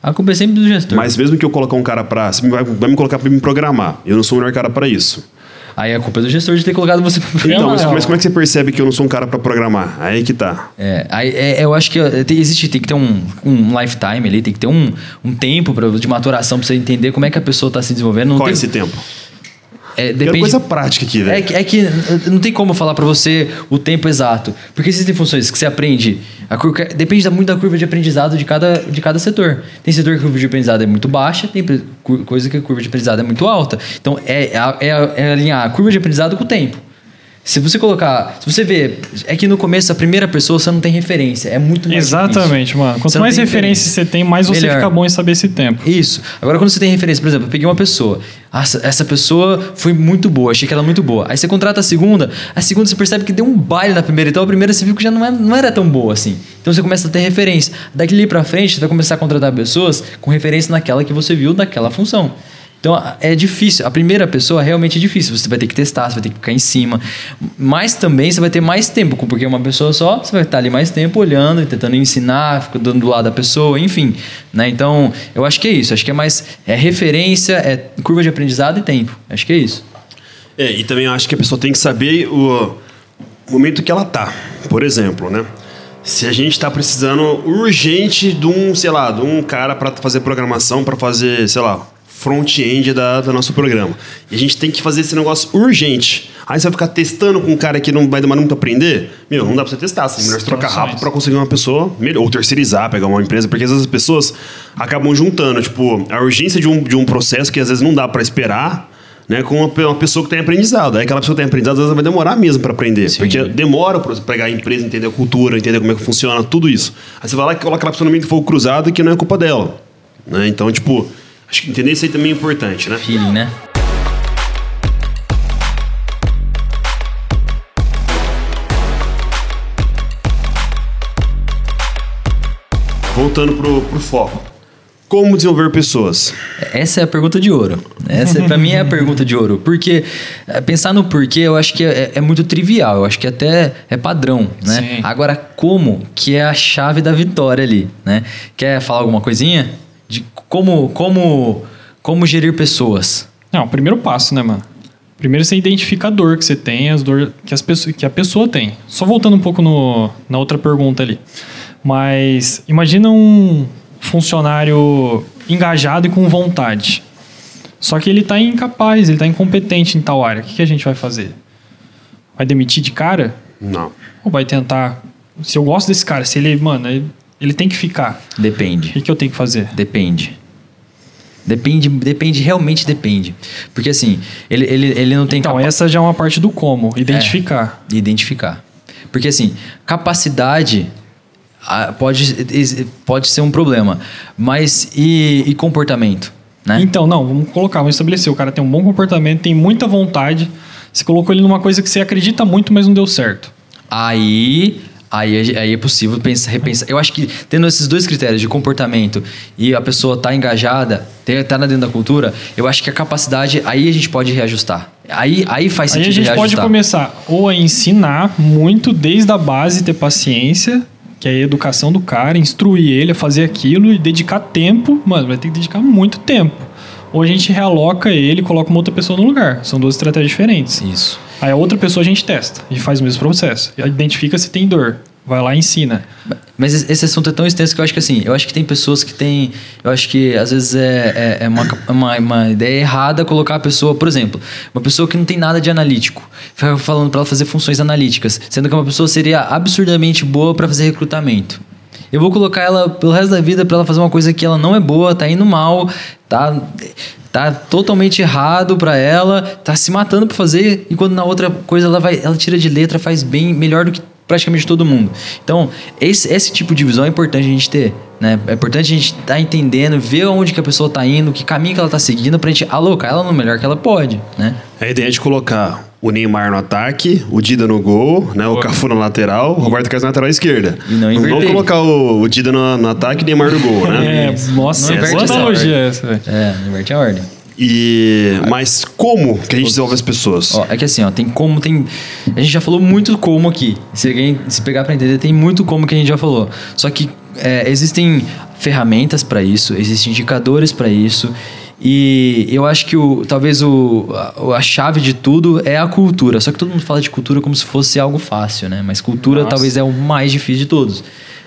A culpa é sempre do gestor. Mas mesmo que eu colocar um cara para, você vai, vai me colocar para me programar. Eu não sou o melhor cara para isso. Aí a culpa é do gestor de ter colocado você pra Então, programar. mas, mas como é que você percebe que eu não sou um cara para programar? Aí que tá. É, aí, é, eu acho que é, tem- existe, tem que ter um, um lifetime ali, tem que ter um, um tempo pra, de maturação pra você entender como é que a pessoa tá se desenvolvendo. Não Qual é tem, esse tempo? É, Quero depende, coisa prática aqui, é, velho. que- é que não tem como falar pra você o tempo exato. Porque existem funções que você aprende. A curva, depende da- muito da curva de aprendizado de cada, de cada setor. Tem setor que a curva de aprendizado é muito baixa, tem coisa que a curva de aprendizado é muito alta. Então é, é, é- é alinhar a curva de aprendizado com o tempo. Se você colocar. Se você ver. É que no começo, a primeira pessoa você não tem referência. É muito mais Exatamente, difícil. mano. Quanto Você mais tem referência você tem, mais você Melhor. fica bom em saber esse tempo. Isso. Agora, quando você tem referência, por exemplo, eu peguei uma pessoa. Essa, essa pessoa foi muito boa, achei que ela é muito boa. Aí você contrata a segunda, a segunda você percebe que deu um baile na primeira, então a primeira você viu que já não, é, não era tão boa assim. Então você começa a ter referência. Daqui pra frente, você vai começar a contratar pessoas com referência naquela que você viu daquela função. Então é difícil. A primeira pessoa realmente é difícil. Você vai ter que testar, você vai ter que ficar em cima. Mas também você vai ter mais tempo, porque uma pessoa só, você vai estar ali mais tempo olhando, tentando ensinar, fica dando do lado da pessoa, enfim. Né? Então, eu acho que é isso. Acho que é mais é referência, é curva de aprendizado e tempo. Acho que é isso. É, e também acho que a pessoa tem que saber o momento que ela tá. Por exemplo, né? Se a gente está precisando urgente de um, sei lá, de um cara para fazer programação, para fazer, sei lá, front-end da, do nosso programa. E a gente tem que fazer esse negócio urgente. Aí você vai ficar testando com um cara que não vai demorar muito a aprender? Meu, não dá pra você testar. Você melhor você trocar rápido para conseguir uma pessoa melhor. Ou terceirizar, pegar uma empresa, porque às vezes as pessoas acabam juntando, tipo, a urgência de um, de um processo que às vezes não dá para esperar né, com uma pessoa que tem aprendizado. Aí aquela pessoa que tem aprendizado, às vezes vai demorar mesmo para aprender. Sim. Porque demora para você pegar a empresa, entender a cultura, entender como é que funciona, tudo isso. Aí você vai lá e coloca aquela pessoa no meio do fogo cruzado que não é culpa dela. Né? Então, tipo, acho que entender isso aí também é importante, né? Feeling, né? Voltando pro, pro foco. Como desenvolver pessoas? Essa é a pergunta de ouro. Essa, para mim, é a pergunta de ouro. Porque eh, pensar no porquê, eu acho que é, é muito trivial. Eu acho que até é padrão, né? Sim. Agora, como que é a chave da vitória ali, né? Quer falar alguma coisinha? Como, como, como gerir pessoas. Não, o primeiro passo, né, mano? Primeiro você identifica a dor que você tem, as dor que, as pessoas, que a pessoa tem. Só voltando um pouco no, na outra pergunta ali. Mas imagina um funcionário engajado e com vontade. Só que ele está incapaz, ele está incompetente em tal área. O que, que a gente vai fazer? Vai demitir de cara? Não. Ou vai tentar. Se eu gosto desse cara, se ele, mano, ele, ele tem que ficar. O Depende. que, que eu tenho que fazer? Depende. Depende, depende, realmente depende. Porque assim, ele, ele, ele não tem Então, capa- essa já é uma parte do como, identificar. identificar. Porque assim, capacidade ah, pode, pode ser um problema, mas e, e comportamento, né? Então, não, vamos colocar, vamos estabelecer. O cara tem um bom comportamento, tem muita vontade. Você colocou ele numa coisa que você acredita muito, mas não deu certo. Aí, aí, é- aí é possível pensar, repensar. Eu acho que tendo esses dois critérios de comportamento e a pessoa tá engajada, tá dentro da cultura, eu acho que a capacidade, aí a gente pode reajustar. Aí, aí faz Aí sentido a gente pode reajustar. começar ou a ensinar muito desde a base, ter paciência, que é a educação do cara, instruir ele a fazer aquilo e dedicar tempo. Mano, vai ter que dedicar muito tempo. Ou a gente realoca ele e coloca uma outra pessoa no lugar. São duas estratégias diferentes. Isso. Aí a outra pessoa a gente testa e faz o mesmo processo. Identifica se tem dor. Vai lá e ensina. Mas esse assunto é tão extenso que eu acho que assim, eu acho que tem pessoas que têm. Eu acho que às vezes é, é, é uma, uma, uma ideia errada colocar a pessoa, por exemplo, uma pessoa que não tem nada de analítico, falando para ela fazer funções analíticas, sendo que uma pessoa seria absurdamente boa para fazer recrutamento. Eu vou colocar ela pelo resto da vida para ela fazer uma coisa que ela não é boa, tá indo mal, tá tá totalmente errado para ela, tá se matando para fazer, enquanto na outra coisa ela vai, ela tira de letra, faz bem melhor do que praticamente todo mundo. Então, esse, esse tipo de visão é importante a gente ter, né? É importante a gente estar entendendo, ver onde que a pessoa tá indo, que caminho que ela tá seguindo pra gente alocar ela no melhor que ela pode, né? A ideia é de colocar o Neymar no ataque, o Dida no gol, né? O Cafu na lateral, o Roberto Carlos na lateral esquerda. E não vamos inverter. colocar o, o Dida no, no ataque e o Neymar no gol, né? É, nossa, Não boa inverte essa analogia ordem. essa, velho. É, inverte a ordem. E mas como que a gente desenvolve as pessoas? Ó, é que assim, ó, tem como, tem. A gente já falou muito como aqui. Se alguém se pegar pra entender, tem muito como que a gente já falou. Só que é, existem ferramentas pra isso, existem indicadores pra isso. E eu acho que o, talvez o, a, a chave de tudo é a cultura. Só que todo mundo fala de cultura como se fosse algo fácil, né? Mas cultura Nossa. talvez é o mais difícil de todos,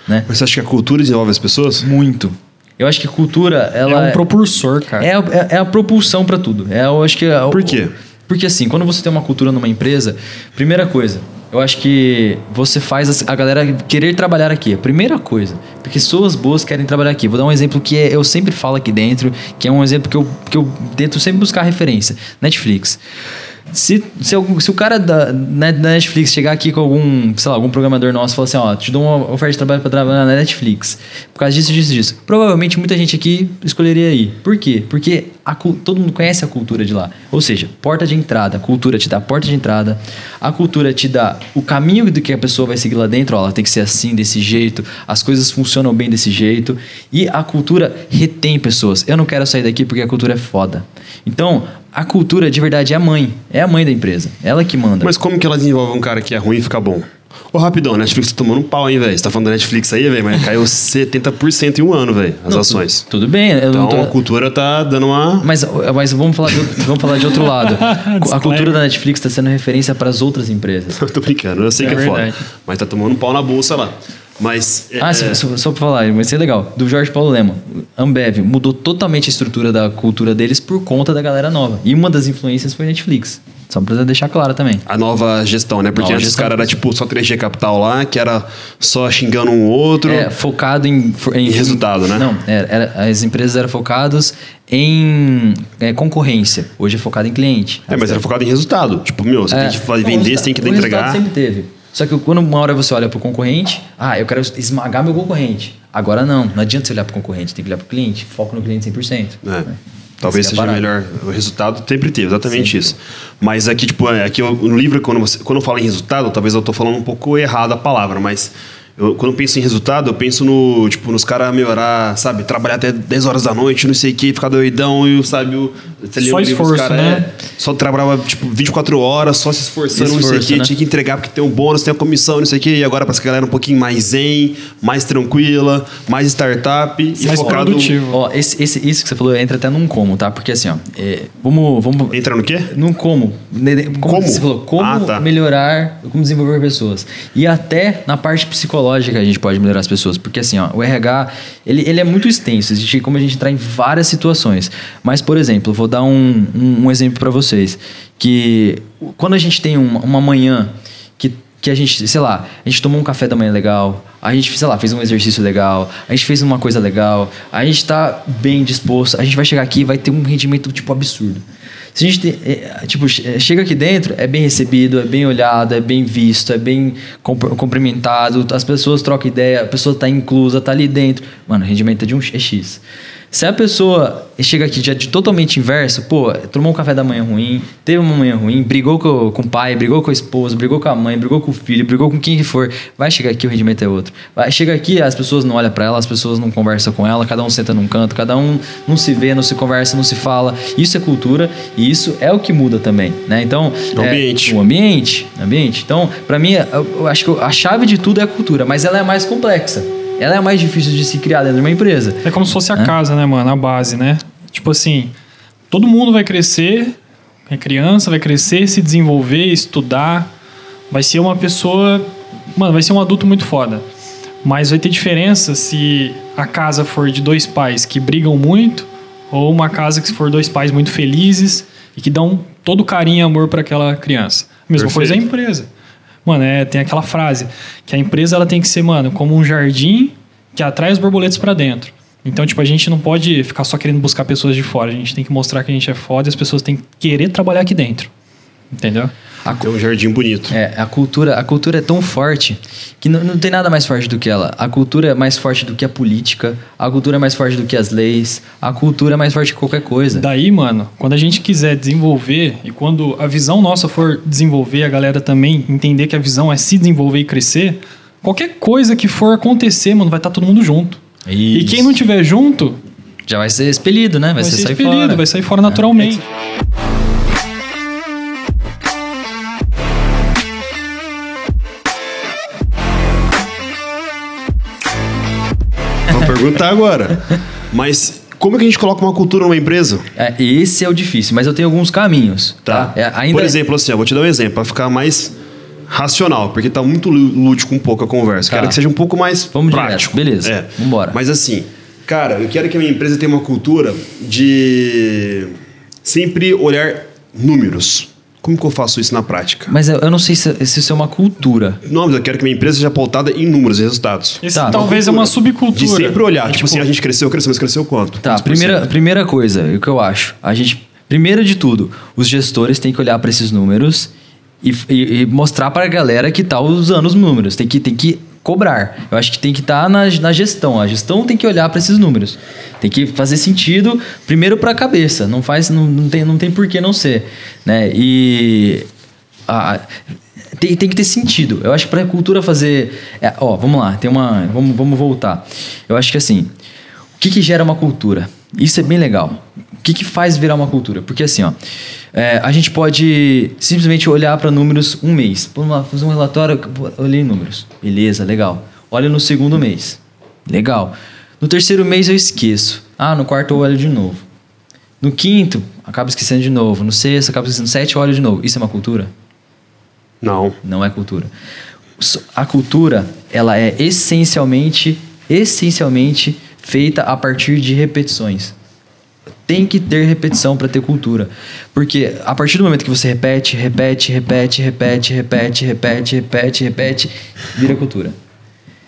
né? Mas você acha que a cultura desenvolve as pessoas? Muito. Eu acho que cultura, É ela um propulsor, cara. é, a- é- é a propulsão para tudo. É, eu acho que é Por quê? Porque assim, quando você tem uma cultura numa empresa, primeira coisa, eu acho que você faz a galera querer trabalhar aqui. A primeira coisa. Pessoas boas querem trabalhar aqui. Vou dar um exemplo que é- eu sempre falo aqui dentro, que é um exemplo que eu, que eu tento sempre buscar referência. Netflix. Se, se, se o cara da, né, da Netflix chegar aqui com algum, sei lá, algum programador nosso e falar assim, ó, te dou uma oferta de trabalho para trabalhar na Netflix, por causa disso, disso, disso. Provavelmente muita gente aqui escolheria ir. Por quê? Porque a todo mundo conhece a cultura de lá. Ou seja, porta de entrada, a cultura te dá a porta de entrada, a cultura te dá o caminho do que a pessoa vai seguir lá dentro, ó, ela tem que ser assim, desse jeito, as coisas funcionam bem desse jeito, e a cultura retém pessoas. Eu não quero sair daqui porque a cultura é foda. Então, a cultura de verdade é a mãe, é a mãe da empresa, ela que manda. Mas como que ela desenvolve um cara que é ruim e fica bom? Ô, rapidão, Netflix tá tomando um pau, hein, velho? Você tá falando da Netflix aí, velho? Mas caiu 70% em um ano, velho, as Não, ações. Tudo, tudo bem, Então tô... a cultura tá dando uma. Mas, mas vamos, falar de, outro- vamos falar de outro lado. A cultura da Netflix está sendo referência para as outras empresas. Tô brincando, eu sei É que é foda. verdade. Mas tá tomando um pau na bolsa lá. Mas. é, Ah, só, só, só pra falar, vai ser legal. Do Jorge Paulo Lema. Ambev mudou totalmente a estrutura da cultura deles por conta da galera nova. E uma das influências foi Netflix. Só pra deixar claro também. A nova gestão, né? Porque Nova antes os caras era tipo só 3G Capital lá, que era só xingando um outro. É, focado em, em, Em resultado, né? Não, era, era- as empresas eram focadas em é, concorrência. Hoje é focado em cliente. É, mas era focado em resultado. Tipo, meu, você É. tem que vender, você tem que o resultado entregar. sempre teve. Só que quando uma hora você olha pro concorrente, ah, eu quero esmagar meu concorrente. Agora não, não adianta você olhar pro concorrente, tem que olhar pro cliente. Foco no cliente 100%. É. Talvez Essa é seja a parada. melhor. O resultado sempre teve, exatamente isso. Mas aqui, tipo, é, aqui eu- no livro, quando, você, quando eu falo em resultado, talvez eu tô falando um pouco errado a palavra, mas eu- quando eu penso em resultado, eu penso no, tipo, nos caras melhorar, sabe, trabalhar até 10 horas da noite, não sei o que, ficar doidão e, sabe, o. Só o livro, os esforço, cara, né? é, só trabalhava, tipo, 24 horas, só se esforçando, não sei o Esforço, que, né? tinha que entregar porque tem um bônus, tem a comissão, não sei o que, e agora parece que a galera é um pouquinho mais zen, mais tranquila, mais startup e Mais focado. produtivo. Ó, esse, esse- isso que você falou entra até num como, tá? Porque assim, ó, é, vamos, vamos Entra no quê? num como. Como, Como? você falou, como Ah, tá. melhorar, como desenvolver pessoas. E até na parte psicológica a gente pode melhorar as pessoas. Porque assim, ó, o RH, ele, ele é muito extenso. Existe como a gente entrar em várias situações. Mas, por exemplo, vou dar um, um, um exemplo para vocês. Que quando a gente tem uma, uma manhã que que a gente, sei lá, a gente tomou um café da manhã legal, a gente, sei lá, fez um exercício legal, a gente fez uma coisa legal, a gente tá bem disposto, a gente vai chegar aqui e vai ter um rendimento, tipo, absurdo. Se a gente, tem, é, tipo, che- chega aqui dentro, é bem recebido, é bem olhado, é bem visto, é bem cumprimentado, as pessoas trocam ideia, a pessoa tá inclusa, tá ali dentro. Mano, o rendimento é de um é X. Se a pessoa chega aqui já de totalmente inverso, pô, tomou um café da manhã ruim, teve uma manhã ruim, brigou com, com o pai, brigou com a esposa, brigou com a mãe, brigou com o filho, brigou com quem que for, vai chegar aqui o rendimento é outro. Vai, chega aqui, as pessoas não olham pra ela, as pessoas não conversam com ela, cada um senta num canto, cada um não se vê, não se conversa, não se fala. Isso é cultura e isso é o que muda também, né? Então, O ambiente. o ambiente, ambiente. Então, pra mim, eu, eu acho que a chave de tudo é a cultura, mas ela é mais complexa. Ela é mais difícil de se criar dentro de uma empresa. É como se fosse a casa, né, mano? A base, né? Tipo assim, todo mundo vai crescer, é criança, vai crescer, se desenvolver, estudar, vai ser uma pessoa. Mano, vai ser um adulto muito foda. Mas vai ter diferença se a casa for de dois pais que brigam muito, ou uma casa que for dois pais muito felizes e que dão todo carinho e amor para aquela criança. A mesma coisa é a Perfeito. empresa. Mano, é, tem aquela frase que a empresa ela tem que ser, mano, como um jardim que atrai os borboletas pra dentro. Então, tipo, a gente não pode ficar só querendo buscar pessoas de fora. A gente tem que mostrar que a gente é foda e as pessoas têm que querer trabalhar aqui dentro. Entendeu? A, Tem um jardim bonito. É, a cultura, a cultura é tão forte que não, não tem nada mais forte do que ela. A cultura é mais forte do que a política, a cultura é mais forte do que as leis, a cultura é mais forte que qualquer coisa. Daí, mano, quando a gente quiser desenvolver e quando a visão nossa for desenvolver, a galera também entender que a visão é se desenvolver e crescer, qualquer coisa que for acontecer, mano, vai estar todo mundo junto. E Isso. quem não tiver junto, Já vai ser expelido, né? Vai, vai, ser, ser sair expelido, fora. vai sair fora naturalmente. Vou perguntar agora. Mas como é que a gente coloca uma cultura numa empresa? É, esse é o difícil, mas eu tenho alguns caminhos. Tá. É, ainda Por exemplo, assim, eu vou te dar um exemplo, para ficar mais racional, porque tá muito lú- lúdico um pouco a conversa. Tá. Quero que seja um pouco mais Vamos direto. prático. Beleza. É. Vambora. Mas assim, cara, eu quero que a minha empresa tenha uma cultura de sempre olhar números. Como que eu faço isso na prática? Mas eu, eu não sei se, se isso é uma cultura. Não, mas eu quero que minha empresa seja pautada em números e resultados. Esse Tá, talvez é uma De subcultura. sempre olhar, É, tipo, assim, a gente cresceu, cresceu, mas cresceu quanto? Tá, Quantos por primeira, primeira coisa, o que eu acho. A gente Primeiro de tudo, os gestores têm que olhar para esses números e, e, e mostrar para a galera que está usando os números. Tem que, tem que cobrar. Eu acho que tem que estar tá na, na gestão. A gestão tem que olhar para esses números. Tem que fazer sentido primeiro para a cabeça. Não faz, não, não, tem, não tem por que não ser, né? E a, tem, tem que ter sentido. Eu acho que para a cultura fazer, é, ó, vamos lá, tem uma, vamos, vamos voltar. Eu acho que assim, o que, que gera uma cultura? Isso é bem legal. O que, que faz virar uma cultura? Porque assim, ó, é, a gente pode simplesmente olhar para números um mês. Vamos lá, fazer um relatório, olhei números. Beleza, legal. Olha no segundo mês. Legal. No terceiro mês eu esqueço. Ah, no quarto eu olho de novo. No quinto, acabo esquecendo de novo. No sexto, acabo esquecendo. No sétimo, eu olho de novo. Isso é uma cultura? Não. Não é cultura. A cultura, ela é essencialmente, essencialmente feita a partir de repetições. Tem que ter repetição para ter cultura. Porque a partir do momento que você repete, repete, repete, repete, repete, repete, repete, repete, vira cultura.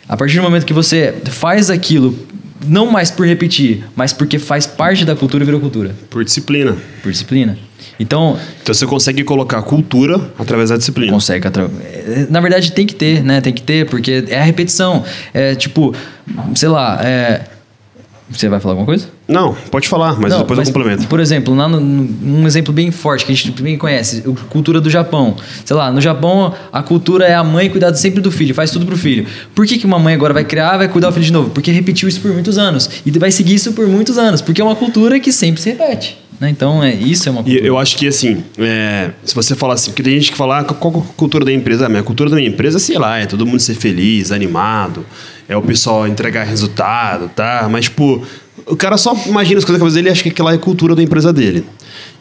A partir do momento que você faz aquilo, não mais por repetir, mas porque faz parte da cultura, vira cultura. Por disciplina. Por disciplina. Então, então você consegue colocar cultura através da disciplina. Consegue. Na verdade, tem que ter, né? Tem que ter, porque é a repetição. É tipo, sei lá, é... Você vai falar alguma coisa? Não, pode falar, mas Não, depois mas, eu complemento. Por exemplo, lá no, um exemplo bem forte que a gente bem conhece, a cultura do Japão. Sei lá, no Japão a cultura é a mãe cuidar sempre do filho, faz tudo pro filho. Por que, que uma mãe agora vai criar vai cuidar do filho de novo? Porque repetiu isso por muitos anos. E vai seguir isso por muitos anos, porque é uma cultura que sempre se repete. Né? Então, é, isso é uma cultura. E eu acho que, assim, é, se você falar assim, porque tem gente que fala, ah, qual é a cultura da empresa? A minha cultura da minha empresa, sei lá, é todo mundo ser feliz, animado, é o pessoal entregar resultado, tá? Mas, tipo, o cara só imagina as coisas na cabeça dele e acha que aquela é a cultura da empresa dele.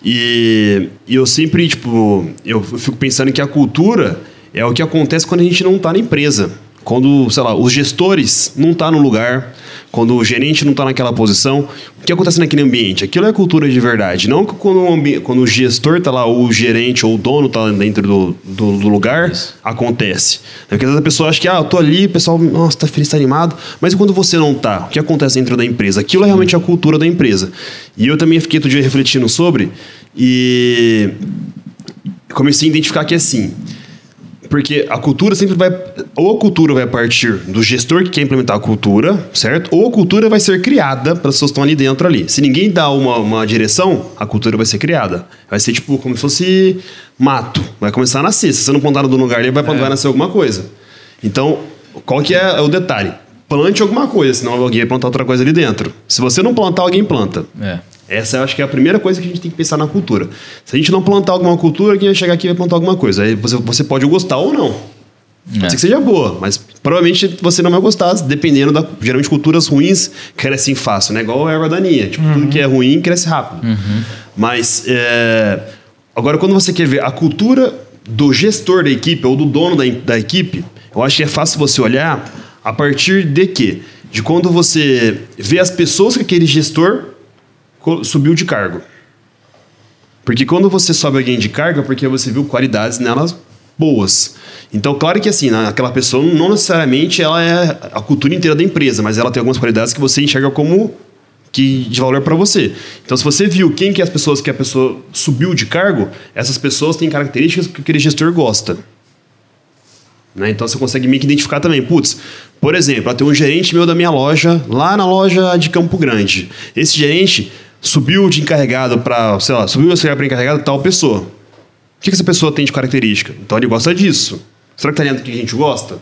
E, e eu sempre, tipo, eu fico pensando que a cultura é o que acontece quando a gente não está na empresa. Quando, sei lá, os gestores não estão tá no lugar, quando o gerente não está naquela posição, o que acontece naquele ambiente? Aquilo é cultura de verdade. Não quando o, quando o gestor está lá, ou o gerente ou o dono está dentro do, do, do lugar, Isso. acontece. Porque às vezes a pessoa acha que, ah, eu tô ali, o pessoal, nossa, tá feliz, tá animado. Mas quando você não tá? O que acontece dentro da empresa? Aquilo é realmente a cultura da empresa. E eu também fiquei outro dia refletindo sobre e comecei a identificar que assim porque a cultura sempre vai. Ou a cultura vai partir do gestor que quer implementar a cultura, certo? Ou a cultura vai ser criada para as pessoas que estão ali dentro ali. Se ninguém dá uma, uma direção, a cultura vai ser criada. Vai ser tipo como se fosse mato. Vai começar a nascer. Se você não plantar no lugar ali, vai, é. vai nascer alguma coisa. Então, qual que é o detalhe? Plante alguma coisa, senão alguém vai plantar outra coisa ali dentro. Se você não plantar, alguém planta. É. Essa eu acho que é a primeira coisa que a gente tem que pensar na cultura. Se a gente não plantar alguma cultura, quem vai chegar aqui vai plantar alguma coisa. Aí você, você pode gostar ou não. É. Pode ser que seja boa, mas provavelmente você não vai gostar, dependendo da. Geralmente, culturas ruins crescem fácil, né? Igual a erva daninha. Tipo, uhum. tudo que é ruim cresce rápido. Uhum. Mas. É... Agora, quando você quer ver a cultura do gestor da equipe ou do dono da, da equipe, eu acho que é fácil você olhar a partir de quê? De quando você vê as pessoas que aquele gestor subiu de cargo. Porque quando você sobe alguém de cargo é porque você viu qualidades nelas boas. Então, claro que assim, aquela pessoa não necessariamente ela é a cultura inteira da empresa, mas ela tem algumas qualidades que você enxerga como que de valor para você. Então, se você viu quem que é as pessoas que a pessoa subiu de cargo, essas pessoas têm características que aquele gestor gosta. Né? Então você consegue meio que identificar também. Putz, por exemplo, tem um gerente meu da minha loja, lá na loja de Campo Grande. Esse gerente subiu de encarregado para, sei lá, subiu a para encarregado tal pessoa. O que, que essa pessoa tem de característica? Então ele gosta disso. Será que tá dentro do que a gente gosta?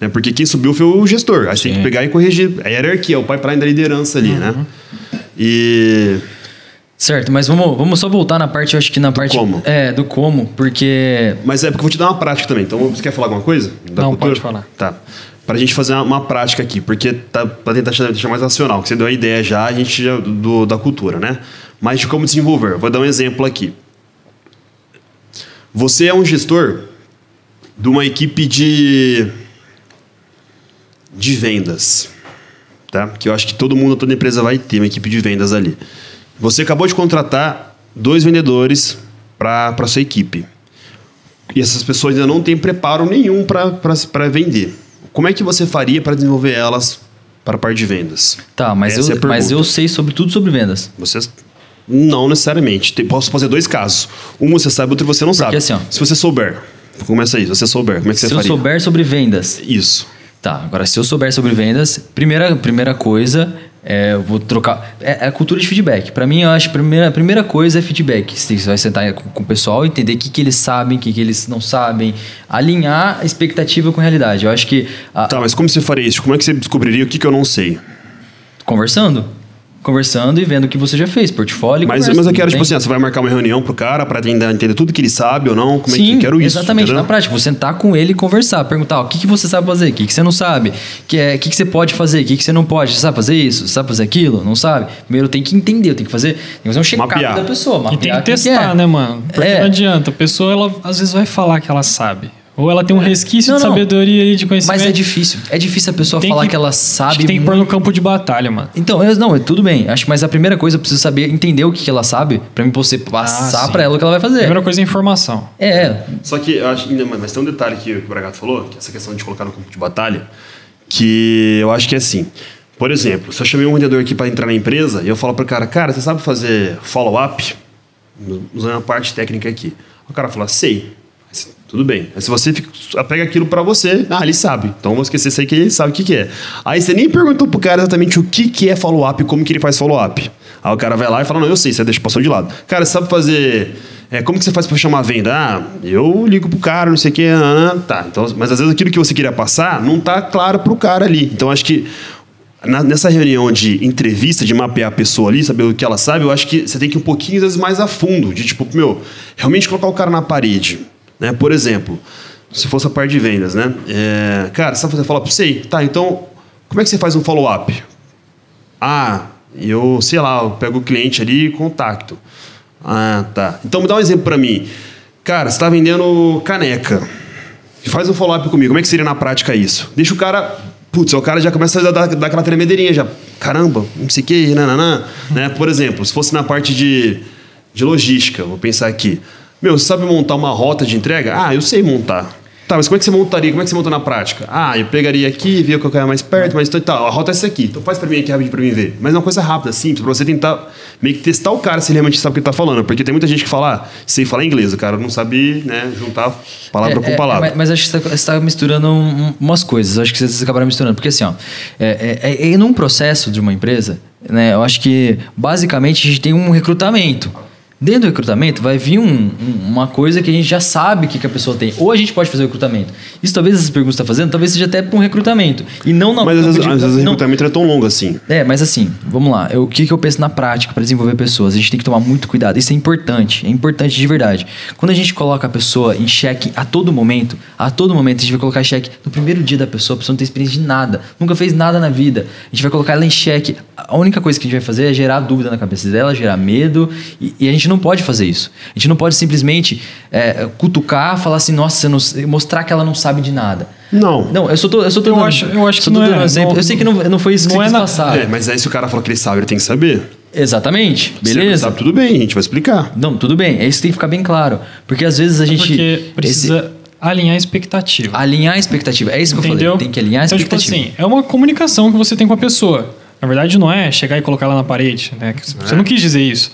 Né? Porque quem subiu foi o gestor. Aí tem que pegar e corrigir. A hierarquia, o pipeline da liderança ali, né? uhum. né? E. Certo, mas vamos, vamos só voltar na parte, eu acho que na do parte. Como? É, do como, porque. Mas é porque eu vou te dar uma prática também. Então, você quer falar alguma coisa? Da Não, cultura? pode falar. Tá para a gente fazer uma, uma, prática aqui, porque tá para tentar deixar mais racional, que você deu a ideia já, a gente já, do, da cultura, né? Mas de como desenvolver. Vou dar um exemplo aqui. Você é um gestor de uma equipe de de vendas, tá? Que eu acho que todo mundo, toda empresa vai ter uma equipe de vendas ali. Você acabou de contratar dois vendedores para a sua equipe. E essas pessoas ainda não têm preparo nenhum para vender como é que você faria para desenvolver elas para a parte de vendas? Tá, mas, eu, é mas eu sei sobre tudo sobre vendas. Você, Não necessariamente. Tem- Posso fazer dois casos. Um você sabe, outro você não sabe. assim, ó. Se você souber, começa aí. Se você souber, como é que você Se eu faria? souber sobre vendas, Isso. Tá, agora se eu souber sobre vendas, primeira, primeira coisa, é, eu vou trocar. É, é a cultura de feedback. Pra mim, eu acho que a primeira, a primeira coisa é feedback. Você vai sentar com, com o pessoal, entender o que, que eles sabem, o que, que eles não sabem, alinhar a expectativa com a realidade. Eu acho que. a- Tá, mas como você faria isso? Como é que você descobriria o que, que eu não sei? Conversando. Conversando e vendo o que você já fez, portfólio. e Mas, conversa, mas eu quero, tipo tem? assim, ah, você vai marcar uma reunião pro cara pra tentar entender tudo que ele sabe ou não? Como é Sim, que quero isso? exatamente. entendeu? Na prática, vou sentar com ele e conversar, perguntar ó, o que, que você sabe fazer, o que, que você não sabe, que é, o que, que você pode fazer, o que, que você não pode. Você sabe fazer isso? Você sabe fazer aquilo? Não sabe? Primeiro tem que entender, eu tenho que fazer, tem que fazer um check-up da pessoa. E Mapear tem que o que testar, é. né, mano? Porque É. não adianta. A pessoa, ela às vezes vai falar que ela sabe. Ou ela tem um resquício Não, de não. sabedoria e de conhecimento. Mas é difícil. É difícil a pessoa Tem falar que, ela acho sabe que tem que pôr no campo de batalha, mano. Então, eu, não, tudo bem. Acho, mas a primeira coisa eu preciso saber, entender o que, que ela sabe, pra mim você passar Ah, pra ela o que ela vai A fazer. primeira coisa é informação. É, Só que eu acho, mas tem um detalhe que o Bragato falou, que é essa questão de colocar no campo de batalha, que eu acho que é assim. Por exemplo, se eu chamei um vendedor aqui para entrar na empresa e eu falo pro cara, cara, você sabe fazer follow-up? Usando a parte técnica aqui. O cara fala, sei. Mas, Tudo bem. Aí se você fica, pega aquilo para você, ah, ele sabe. Então vou esquecer isso aí que ele sabe o que, que é. Aí você nem perguntou pro cara exatamente o que, que é follow-up e como que ele faz follow-up. Aí o cara vai lá e fala, não, eu sei, você deixa passou de lado. Cara, você sabe fazer. é, como que você faz para chamar a venda? Ah, eu ligo pro cara, não sei o que. Ah, tá. Então, mas às vezes aquilo que você queria passar não tá claro pro cara ali. Então acho que nessa reunião de entrevista, de mapear a pessoa ali, saber o que ela sabe, eu acho que você tem que ir um pouquinho, às vezes, mais a fundo. De tipo, meu, realmente colocar o cara na parede. Né? Por exemplo, se fosse a parte de vendas, né? É, cara, sabe fazer follow-up? Sei. Tá, então, como é que você faz um follow-up? Ah, eu, sei lá, eu pego o cliente ali e contacto. Ah, tá. Então me dá um exemplo pra mim. Cara, você tá vendendo caneca. Faz um follow-up comigo. Como é que seria na prática isso? Deixa o cara. Putz, o cara já começa a dar, dar aquela tremedeirinha já. Caramba, não sei o que, nananã. né? Por exemplo, se fosse na parte de, de logística, vou pensar aqui. Meu, você sabe montar uma rota de entrega? Ah, eu sei montar. Tá, mas como é que você montaria? Como é que você monta na prática? Ah, eu pegaria aqui, via qual que é mais perto, mas então, tá, a rota é essa aqui. Então faz pra mim aqui rapidinho pra mim ver. Mas é uma coisa rápida, simples, pra você tentar meio que testar o cara se ele realmente sabe o que ele tá falando. Porque tem muita gente que fala, ah, sei falar inglês, o cara não sabe, né, juntar palavra É, com é, palavra. mas- mas acho que você está misturando um- umas coisas. Acho que vocês acabaram misturando. Porque assim, ó, é, é, é, num processo de uma empresa, né, eu acho que basicamente a gente tem um recrutamento. Dentro do recrutamento vai vir um- um- uma coisa que a gente já sabe que, que a pessoa tem. Ou a gente pode fazer o recrutamento. Isso talvez essas perguntas que está fazendo, talvez seja até para um recrutamento. E não na Mas às vezes, às vezes o não- recrutamento é tão longo assim. é, mas assim, vamos lá. Eu- o que, que eu penso na prática para desenvolver pessoas? A gente tem que tomar muito cuidado. Isso é importante. É importante de verdade. Quando a gente coloca a pessoa em xeque a todo momento, a todo momento a gente vai colocar xeque no primeiro dia da pessoa, a pessoa não tem experiência de nada, nunca fez nada na vida. A gente vai colocar ela em xeque. A única coisa que a gente vai fazer é gerar dúvida na cabeça dela, gerar medo, e, e a gente não pode fazer isso. A gente não pode simplesmente é, cutucar, falar assim, nossa, você não- mostrar que ela não sabe de nada. Não. Não, eu só tô, eu só tô Eu dando- acho- eu acho só que tô não é- um exemplo. não- eu sei que não, não foi isso que não você é quis na- passar. É, mas aí se o cara falou que ele sabe, ele tem que saber. Exatamente. Se ele Beleza? sabe, tudo bem, a gente vai explicar. Não, tudo bem. É isso que tem que ficar bem claro. Porque às vezes a gente. Porque precisa esse- alinhar a expectativa. alinhar a expectativa. É isso que eu Entendeu? falei. Tem que alinhar a então, tipo expectativa. assim, é uma comunicação que você tem com a pessoa. Na verdade, não é chegar e colocar ela na parede, né? Você não quis dizer isso.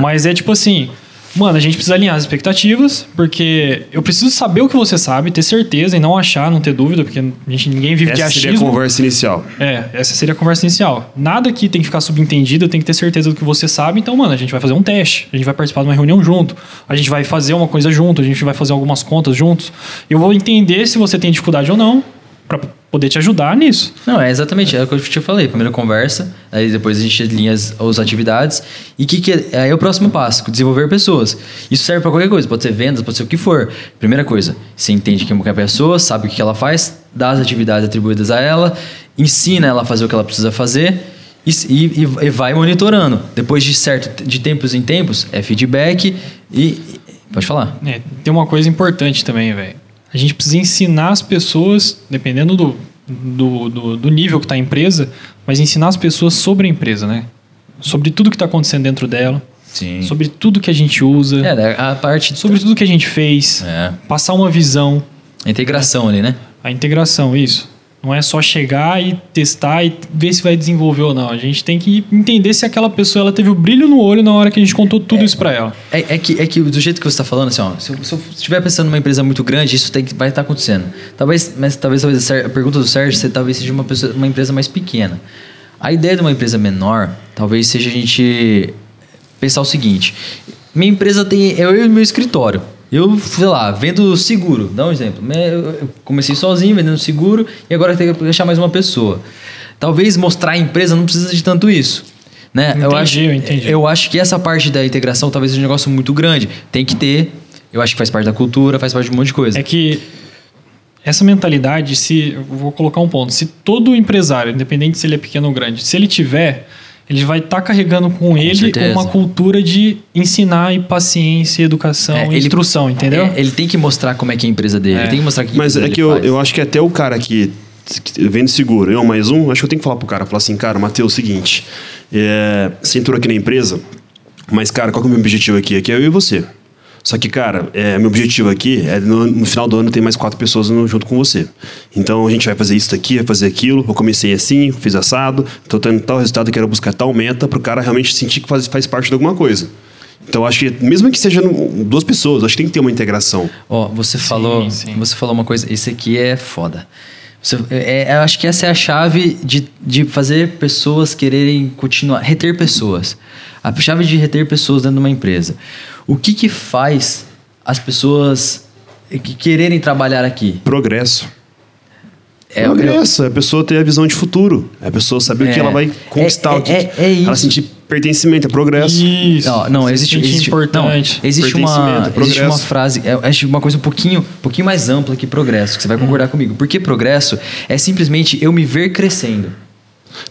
Mas é tipo assim, mano, a gente precisa alinhar as expectativas, porque eu preciso saber o que você sabe, ter certeza e não achar, não ter dúvida, porque a gente, ninguém vive de Essa seria a achismo. conversa inicial. É, essa seria a conversa inicial. Nada aqui tem que ficar subentendido, eu tenho que ter certeza do que você sabe. Então, mano, a gente vai fazer um teste, a gente vai participar de uma reunião junto, a gente vai fazer uma coisa junto, a gente vai fazer algumas contas juntos. Eu vou entender se você tem dificuldade ou não, pra poder te ajudar nisso. Não, é exatamente. É o que eu te falei. Primeiro conversa, aí depois a gente alinha as, as atividades. E que, que é? Aí é o próximo passo: desenvolver pessoas. Isso serve para qualquer coisa, pode ser vendas, pode ser o que for. Primeira coisa, você entende quem é a pessoa, sabe o que ela faz, dá as atividades atribuídas a ela, ensina ela a fazer o que ela precisa fazer. E, e- e vai monitorando. Depois de certo, de tempos em tempos, é feedback e. e- Pode falar. É, tem uma coisa importante também, velho. A gente precisa ensinar as pessoas, dependendo do, do, do, do nível que está a empresa, mas ensinar as pessoas sobre a empresa, né? Sobre tudo que está acontecendo dentro dela, Sim. sobre tudo que a gente usa, É, né, a parte. sobre tudo que a gente fez, É. passar uma visão, A integração ali, né? a integração, isso. Não é só chegar e testar e ver se vai desenvolver ou não. A gente tem que entender se aquela pessoa ela teve o brilho no olho na hora que a gente contou tudo isso para ela. É, é, que, é que do jeito que você está falando, assim, ó, se, eu, se eu estiver pensando numa empresa muito grande, isso tem, vai estar tá acontecendo. Talvez, mas talvez, talvez a pergunta do Sérgio, você talvez seja uma, pessoa, uma empresa mais pequena. A ideia de uma empresa menor, talvez seja a gente pensar o seguinte: minha empresa tem eu e meu escritório. Eu, sei lá, vendo seguro, dá um exemplo. Eu comecei sozinho vendendo seguro e agora tenho que deixar mais uma pessoa. Talvez mostrar a empresa não precisa de tanto isso. Né? Entendi, eu, acho, eu entendi. eu acho que essa parte da integração talvez seja um negócio muito grande. Tem que ter. Eu acho que faz parte da cultura, faz parte de um monte de coisa. É que essa mentalidade, se vou colocar um ponto, se todo empresário, independente se ele é pequeno ou grande, se ele tiver ele vai estar tá carregando com, com ele certeza. uma cultura de ensinar e paciência, educação é, e ele, instrução, entendeu? É, ele tem que mostrar como é que é a empresa dele. É. Ele tem que mostrar que Mas é que eu, eu acho que até o cara que vende seguro, eu mais um, acho que eu tenho que falar pro cara, falar assim, cara, Matheus, é o seguinte, é, você entrou aqui na empresa, mas, cara, qual que é o meu objetivo aqui? Aqui é eu e você. Só que, cara, é, meu objetivo aqui é no, no, final do ano ter mais quatro pessoas no, junto com você. Então a gente vai fazer isso aqui, vai fazer aquilo. Eu comecei assim, fiz assado, tô tendo tal resultado, quero buscar tal meta para o cara realmente sentir que faz, faz parte de alguma coisa. Então acho que mesmo que seja duas pessoas, acho que tem que ter uma integração. Ó, oh, você falou, sim, sim. você falou uma coisa, esse aqui é foda. Você, é, é, eu acho que essa é a chave de, de fazer pessoas quererem continuar, reter pessoas. A chave de reter pessoas dentro de uma empresa. O que, que faz as pessoas que quererem trabalhar aqui? Progresso. É, Progresso, eu... é a pessoa ter a visão de futuro. É a pessoa saber é, o que ela vai conquistar. É, o que, é, é isso. Ela sentir pertencimento, é progresso. Isso. Não, não existe, existe, importante. Não, existe, uma, existe uma frase, é, é uma coisa um pouquinho, um pouquinho mais ampla que progresso, que você vai concordar hum. comigo. Porque progresso é simplesmente eu me ver crescendo.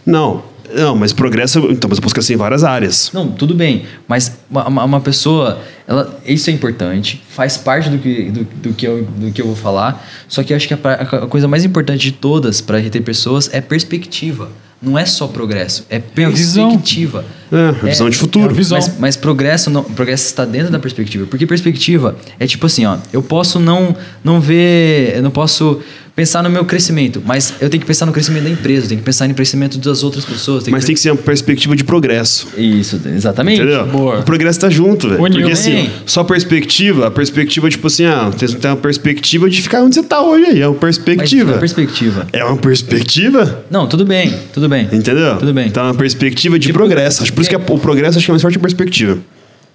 Não, não, mas progresso. Então, mas eu posso crescer em várias áreas. Não, tudo bem. Mas uma, uma pessoa. Ela, isso é importante, faz parte do que, do, do, que eu, do que eu vou falar. Só que eu acho que a, a coisa mais importante de todas para reter pessoas é perspectiva. Não é só progresso, é perspectiva. É, visão é, de futuro. É visão. Mas, mas, progresso, não, progresso está dentro da perspectiva. Porque perspectiva é tipo assim, ó. Eu posso não, não ver. Eu não posso pensar no meu crescimento, mas eu tenho que pensar no crescimento da empresa, eu tenho que pensar no crescimento das outras pessoas. Mas que... tem que ser uma perspectiva de progresso. Isso, exatamente. Entendeu? Boa. O progresso tá junto, velho. Porque assim, só perspectiva, a perspectiva, tipo assim, ah, você tem uma perspectiva de ficar onde você tá hoje aí. É uma perspectiva. Mas é uma perspectiva. É uma perspectiva? Não, tudo bem, tudo bem. Entendeu? Tudo bem. Então é uma perspectiva de, de progresso. Acho por isso que o progresso acho que é mais forte a perspectiva.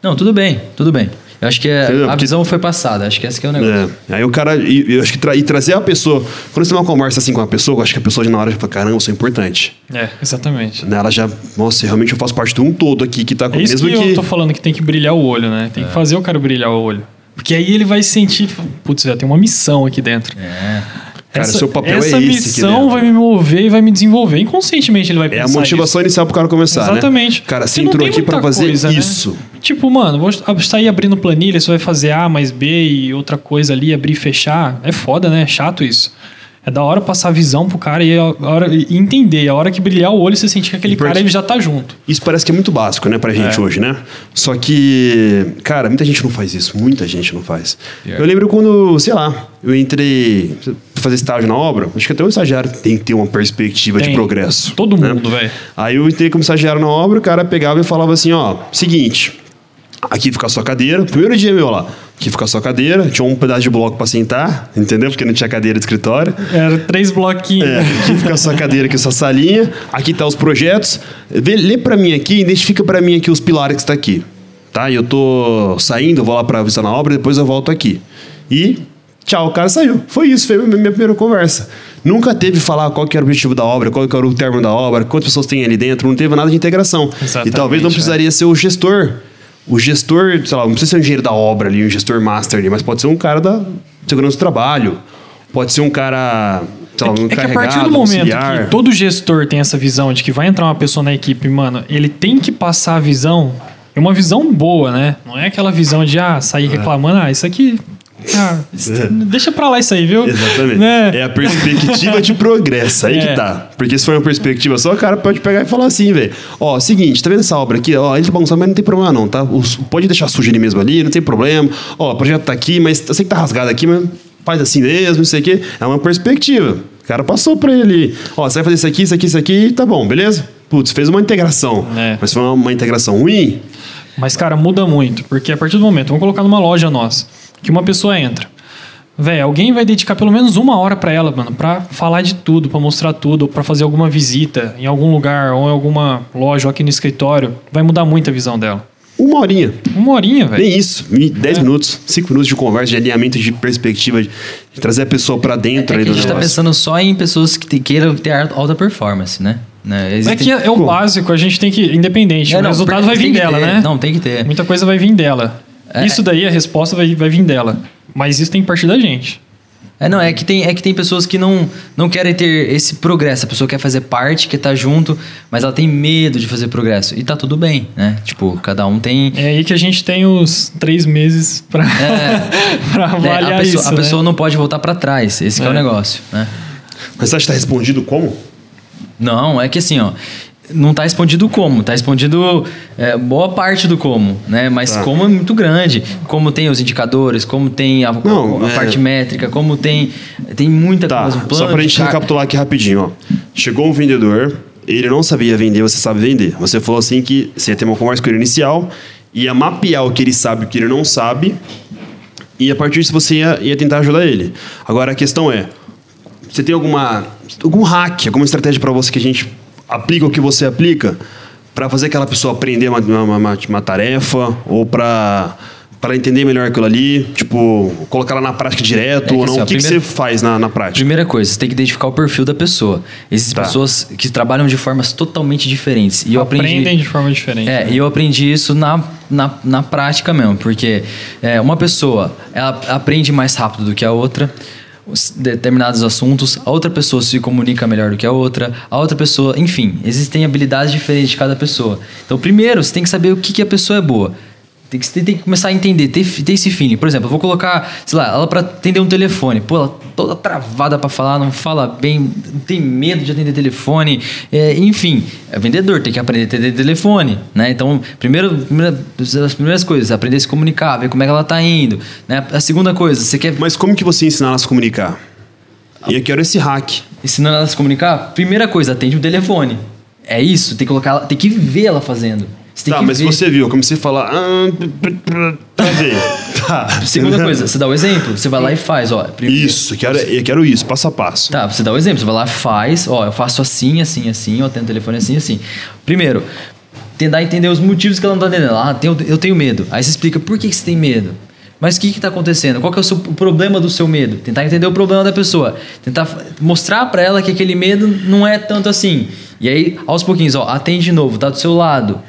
Não, tudo bem, tudo bem. Eu acho que é, a visão foi passada, acho que esse que é o negócio. É. Aí o cara, e, eu acho que tra, e trazer a pessoa, quando você tem uma conversa assim com a pessoa, eu acho que a pessoa já na hora já fala, caramba, eu sou importante. É, exatamente. Né, ela já, nossa, realmente eu faço parte de um todo aqui que tá com é isso mesmo que, que eu tô falando que tem que brilhar o olho, né? Tem é. que fazer o cara brilhar o olho. Porque aí ele vai sentir, putz, já tem uma missão aqui dentro. É. Cara, essa, seu papel essa é esse. Essa missão vai me mover e vai me desenvolver. Inconscientemente ele vai pensar. É a motivação isso. inicial pro cara começar. Né? Exatamente. Né? Cara, você entrou aqui para fazer coisa, né? isso. Né? Tipo, mano, vou sair abrindo planilha, você vai fazer A mais B e outra coisa ali, abrir e fechar. É foda, né? É chato isso. É da hora passar a visão pro cara e, a hora, e entender. A hora que brilhar o olho, você sentir que aquele cara ele já tá junto. Isso parece que é muito básico, né, pra gente é. hoje, né? Só que, cara, muita gente não faz isso. Muita gente não faz. Yeah. Eu lembro quando, sei lá, eu entrei fazer estágio na obra. Acho que até o estagiário tem que ter uma perspectiva tem. de progresso. Todo né? mundo, velho. Aí eu entrei como estagiário na obra, o cara pegava e falava assim: ó, seguinte, aqui fica a sua cadeira. Primeiro dia meu lá Aqui fica a sua cadeira, tinha um pedaço de bloco para sentar, entendeu? Porque não tinha cadeira de escritório. Era três bloquinhos. É, aqui fica a sua cadeira, aqui sua salinha. Aqui tá os projetos. Vê, lê para mim aqui, identifica para mim aqui os pilares que está aqui. Tá? Eu tô saindo, vou lá para visitar na obra, depois eu volto aqui. E tchau, o cara saiu. Foi isso, foi a minha primeira conversa. Nunca teve falar qual que era o objetivo da obra, qual que era o termo da obra, quantas pessoas tem ali dentro, não teve nada de integração. Exatamente, e talvez não é. precisaria é. ser o gestor o gestor, sei lá, não precisa ser um engenheiro da obra ali, um gestor master ali, mas pode ser um cara da segurança do trabalho, pode ser um cara, sei lá, um é, é que a partir do momento auxiliar. que todo gestor tem essa visão de que vai entrar uma pessoa na equipe, mano, ele tem que passar a visão, é uma visão boa, né? Não é aquela visão de, ah, sair é. reclamando, ah, isso aqui ah, deixa pra lá isso aí, viu? Exatamente. Né? É a perspectiva de progresso, aí é. que tá. Porque se for uma perspectiva só, o cara pode pegar e falar assim, velho. Ó, seguinte, tá vendo essa obra aqui? Ó, ele tá bagunçando, mas não tem problema não, tá? pode deixar sujo ele mesmo ali, não tem problema. Ó, o projeto tá aqui, mas eu sei que tá rasgado aqui, mas faz assim mesmo, não sei o quê. É uma perspectiva. cara passou pra ele, ó, você vai fazer isso aqui, isso aqui, isso aqui, tá bom, beleza? Putz, fez uma integração. É. Mas foi uma, uma integração ruim, Mas, cara, muda muito. Porque a partir do momento, vamos colocar numa loja nossa, que uma pessoa entra. Véi, alguém vai dedicar pelo menos uma hora pra ela, mano, pra falar de tudo, pra mostrar tudo, pra fazer alguma visita em algum lugar, ou em alguma loja, ou aqui no escritório. Vai mudar muito a visão dela. uma horinha. Uma horinha, velho. Nem isso, 10 É. minutos, 5 minutos de conversa, de alinhamento de perspectiva, de, trazer a pessoa pra É dentro que a gente tá pensando só em pessoas que te- queiram ter alta performance, né? né? É Existem- que é, é o básico, a gente tem que. Independente, É, o não, resultado vai vir dela, ter. né? Não, tem que ter. Muita coisa vai vir dela. É. Isso daí, a resposta vai, vai vir dela. Mas isso tem que partir da gente. É, não, é que tem, é que tem pessoas que não, não querem ter esse progresso. A pessoa quer fazer parte, quer estar junto, mas ela tem medo de fazer progresso. E tá tudo bem, né? Tipo, cada um tem. É aí que a gente tem os três meses pra, pra né, avaliar a pessoa, isso. a né? pessoa não pode voltar pra trás. Esse que é o É. negócio, né? Mas você acha que tá respondido como? Não, é que assim, ó. Não tá respondido como, tá respondido é, boa parte do como, né? Mas Tá. como é muito grande. Como tem os indicadores, como tem a, Não, a é- parte métrica, como tem. Tem muita Tá, coisa. um plano só pra de gente car- recapitular aqui rapidinho, ó. Chegou um vendedor, ele não sabia vender, você sabe vender. Você falou assim que você ia ter uma conversa com ele inicial, ia mapear o que ele sabe e o que ele não sabe, e a partir disso você ia, ia tentar ajudar ele. Agora a questão é, você tem alguma algum hack, alguma estratégia pra você que a gente aplica o que você aplica pra fazer aquela pessoa aprender uma, uma, uma- uma tarefa ou pra para entender melhor aquilo ali, tipo, colocar ela na prática direto É que ou assim, não? ó, o que, que primeiro- você faz na, na prática? Primeira coisa, você tem que identificar o perfil da pessoa. Existem Tá. pessoas que trabalham de formas totalmente diferentes. E eu Aprendem aprendi. de forma diferente. É, né? e eu aprendi isso na, na, na prática mesmo, porque é, uma pessoa ela aprende mais rápido do que a outra determinados assuntos, a outra pessoa se comunica melhor do que a outra, a outra pessoa, enfim, existem habilidades diferentes de cada pessoa. Então, primeiro, você tem que saber o que, que a pessoa é boa. Tem que, tem que começar a entender, ter, ter esse feeling. Por exemplo, eu vou colocar, sei lá, ela pra atender um telefone. Pô, ela toda travada pra falar, não fala bem, tem medo de atender telefone. É, enfim, é vendedor, tem que aprender a atender telefone, né? Então, primeiro, primeira, as primeiras coisas, aprender a se comunicar, ver como é que ela tá indo. Né? A segunda coisa, você quer Mas como que você ensina ela a se comunicar? E eu quero esse hack. ensinando ela a se comunicar? Primeira coisa, atende o telefone. É isso, tem que colocar tem que ver ela fazendo. Você tem Tá, que mas ver. você viu, eu comecei a falar. Ah, ver. Tá. Segunda coisa, você dá o exemplo, você vai lá e faz, ó. primeiro- Isso, eu quero, eu quero isso, passo a passo. Tá, você dá o exemplo, você vai lá, faz, ó, eu faço assim, assim, assim, ó, tenho o telefone assim, assim. Primeiro, tentar entender os motivos que ela não tá entendendo. Ah, tenho- eu tenho medo. Aí você explica por que que você tem medo. Mas o que está acontecendo? Qual que é o, seu, o problema do seu medo? Tentar entender o problema da pessoa. Tentar mostrar para ela que aquele medo não é tanto assim. E aí, aos pouquinhos, ó, atende de novo, tá do seu lado.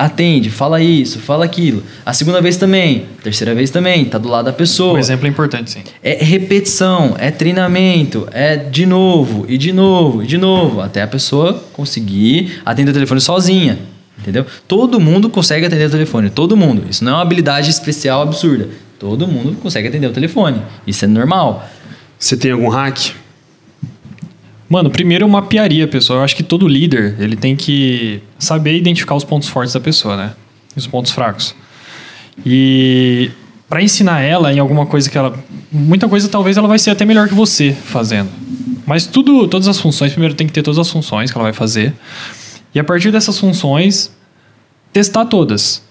Atende, fala isso, fala aquilo. A segunda vez também, a terceira vez também, tá do lado da pessoa. O exemplo é importante, sim. É repetição, é treinamento, é de novo, e de novo, e de novo, até a pessoa conseguir atender o telefone sozinha. Entendeu? Todo mundo consegue atender o telefone, todo mundo. Isso não é uma habilidade especial absurda. Todo mundo consegue atender o telefone. Isso é normal. Você tem algum hack? Mano, primeiro eu mapearia a pessoa. Eu acho que todo líder, ele tem que saber identificar os pontos fortes da pessoa, né? Os pontos fracos. E para ensinar ela em alguma coisa que ela... Muita coisa talvez ela vai ser até melhor que você fazendo. Mas tudo, todas as funções, primeiro tem que ter todas as funções que ela vai fazer. E a partir dessas funções, testar todas.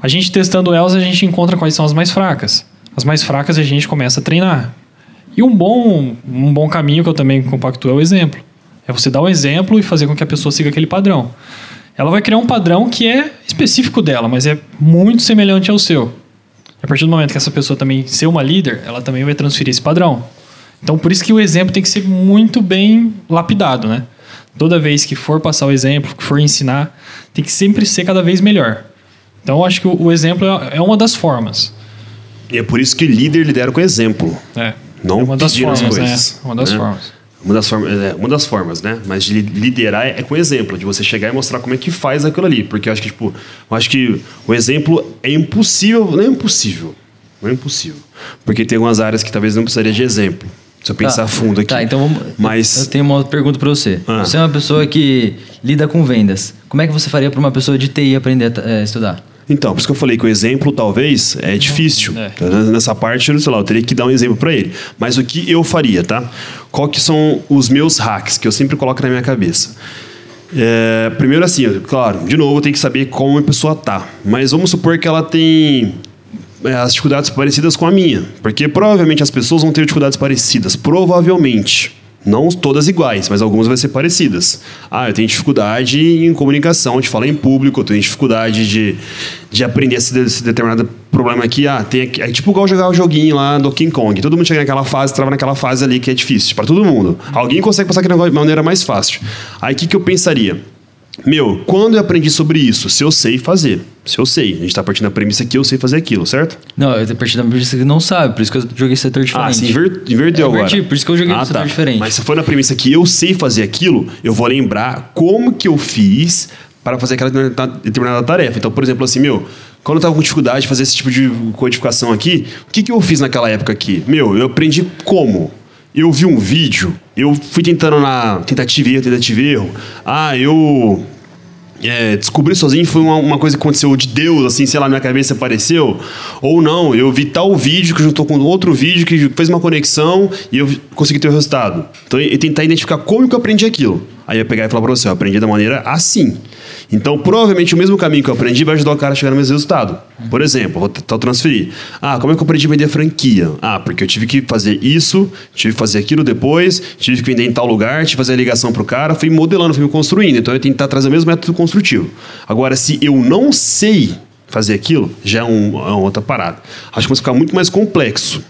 A gente testando elas, a gente encontra quais são as mais fracas. As mais fracas a gente começa a treinar. E um bom, um bom caminho que eu também compactuo é o exemplo. É você dar o exemplo e fazer com que a pessoa siga aquele padrão. Ela vai criar um padrão que é específico dela, mas é muito semelhante ao seu. A partir do momento que essa pessoa também ser uma líder, ela também vai transferir esse padrão. Então, por isso que o exemplo tem que ser muito bem lapidado, né? Toda vez que for passar o exemplo, que for ensinar, tem que sempre ser cada vez melhor. Então, eu acho que o, o exemplo é é uma das formas. E é por isso que líder lidera com exemplo. É. Não é uma das formas, coisas, né? Uma das né? formas. Uma das, formas, é, uma das formas, né? Mas de li- liderar é com exemplo, de você chegar e mostrar como é que faz aquilo ali. Porque eu acho que, tipo, eu acho que o exemplo é impossível, não é impossível. Não é impossível. Porque tem algumas áreas que talvez não precisaria de exemplo. Se eu pensar Tá. fundo aqui. Tá, então vamos. Mas. Eu tenho uma outra pergunta para você. Ah. Você é uma pessoa que lida com vendas. Como é que você faria para uma pessoa de TI aprender a eh, estudar? Então, por isso que eu falei que o exemplo talvez é difícil. É. Nessa parte, sei lá, eu teria que dar um exemplo para ele. Mas o que eu faria, tá? Qual que são os meus hacks que eu sempre coloco na minha cabeça? É, primeiro assim, claro, de novo, eu tenho que saber como a pessoa tá. Mas vamos supor que ela tem é, as dificuldades parecidas com a minha. Porque provavelmente as pessoas vão ter dificuldades parecidas. Provavelmente. Não todas iguais, mas algumas vão ser parecidas. Ah, eu tenho dificuldade em comunicação, de falar em público, eu tenho dificuldade de, de aprender esse, esse determinado problema aqui. Ah, tem é tipo igual jogar o joguinho lá do King Kong. Todo mundo chega naquela fase, trava naquela fase ali que é difícil para todo mundo. Alguém consegue passar de maneira mais fácil. Aí o que, que eu pensaria? Meu, quando eu aprendi sobre isso? Se eu sei fazer. Se eu sei. A gente tá partindo da premissa que eu sei fazer aquilo, certo? Não, eu tô partindo da premissa que não sabe, por isso que eu joguei setor diferente. Ah, se inver- inverteu É, agora. inverti, por isso que eu joguei ah, setor diferente. Mas se for na premissa que eu sei fazer aquilo, eu vou lembrar como que eu fiz para fazer aquela determinada- determinada tarefa. Então, por exemplo, assim, meu, quando eu tava com dificuldade de fazer esse tipo de codificação aqui, o que, que eu fiz naquela época aqui? Meu, eu aprendi como. Eu vi um vídeo, eu fui tentando na tentativa e erro, tentativa e erro. Ah, eu é, descobrir sozinho foi uma, uma coisa que aconteceu de Deus, assim, sei lá, na minha cabeça apareceu. Ou não, eu vi tal vídeo que juntou com outro vídeo que fez uma conexão e eu consegui ter o resultado. Então, eu tentar identificar como que eu aprendi aquilo. Aí eu pegar e falar pra você, eu aprendi da maneira assim. Então, provavelmente, o mesmo caminho que eu aprendi vai ajudar o cara a chegar no mesmo resultado. Por exemplo, vou tentar transferir. Ah, como é que eu aprendi a vender franquia? Ah, porque eu tive que fazer isso, tive que fazer aquilo depois, tive que vender em tal lugar, tive que fazer a ligação pro cara, fui modelando, fui me construindo. Então, eu ia tentar trazer o mesmo método construtivo. Agora, se eu não sei fazer aquilo, já é, um, é uma outra parada. Acho que vai ficar muito mais complexo.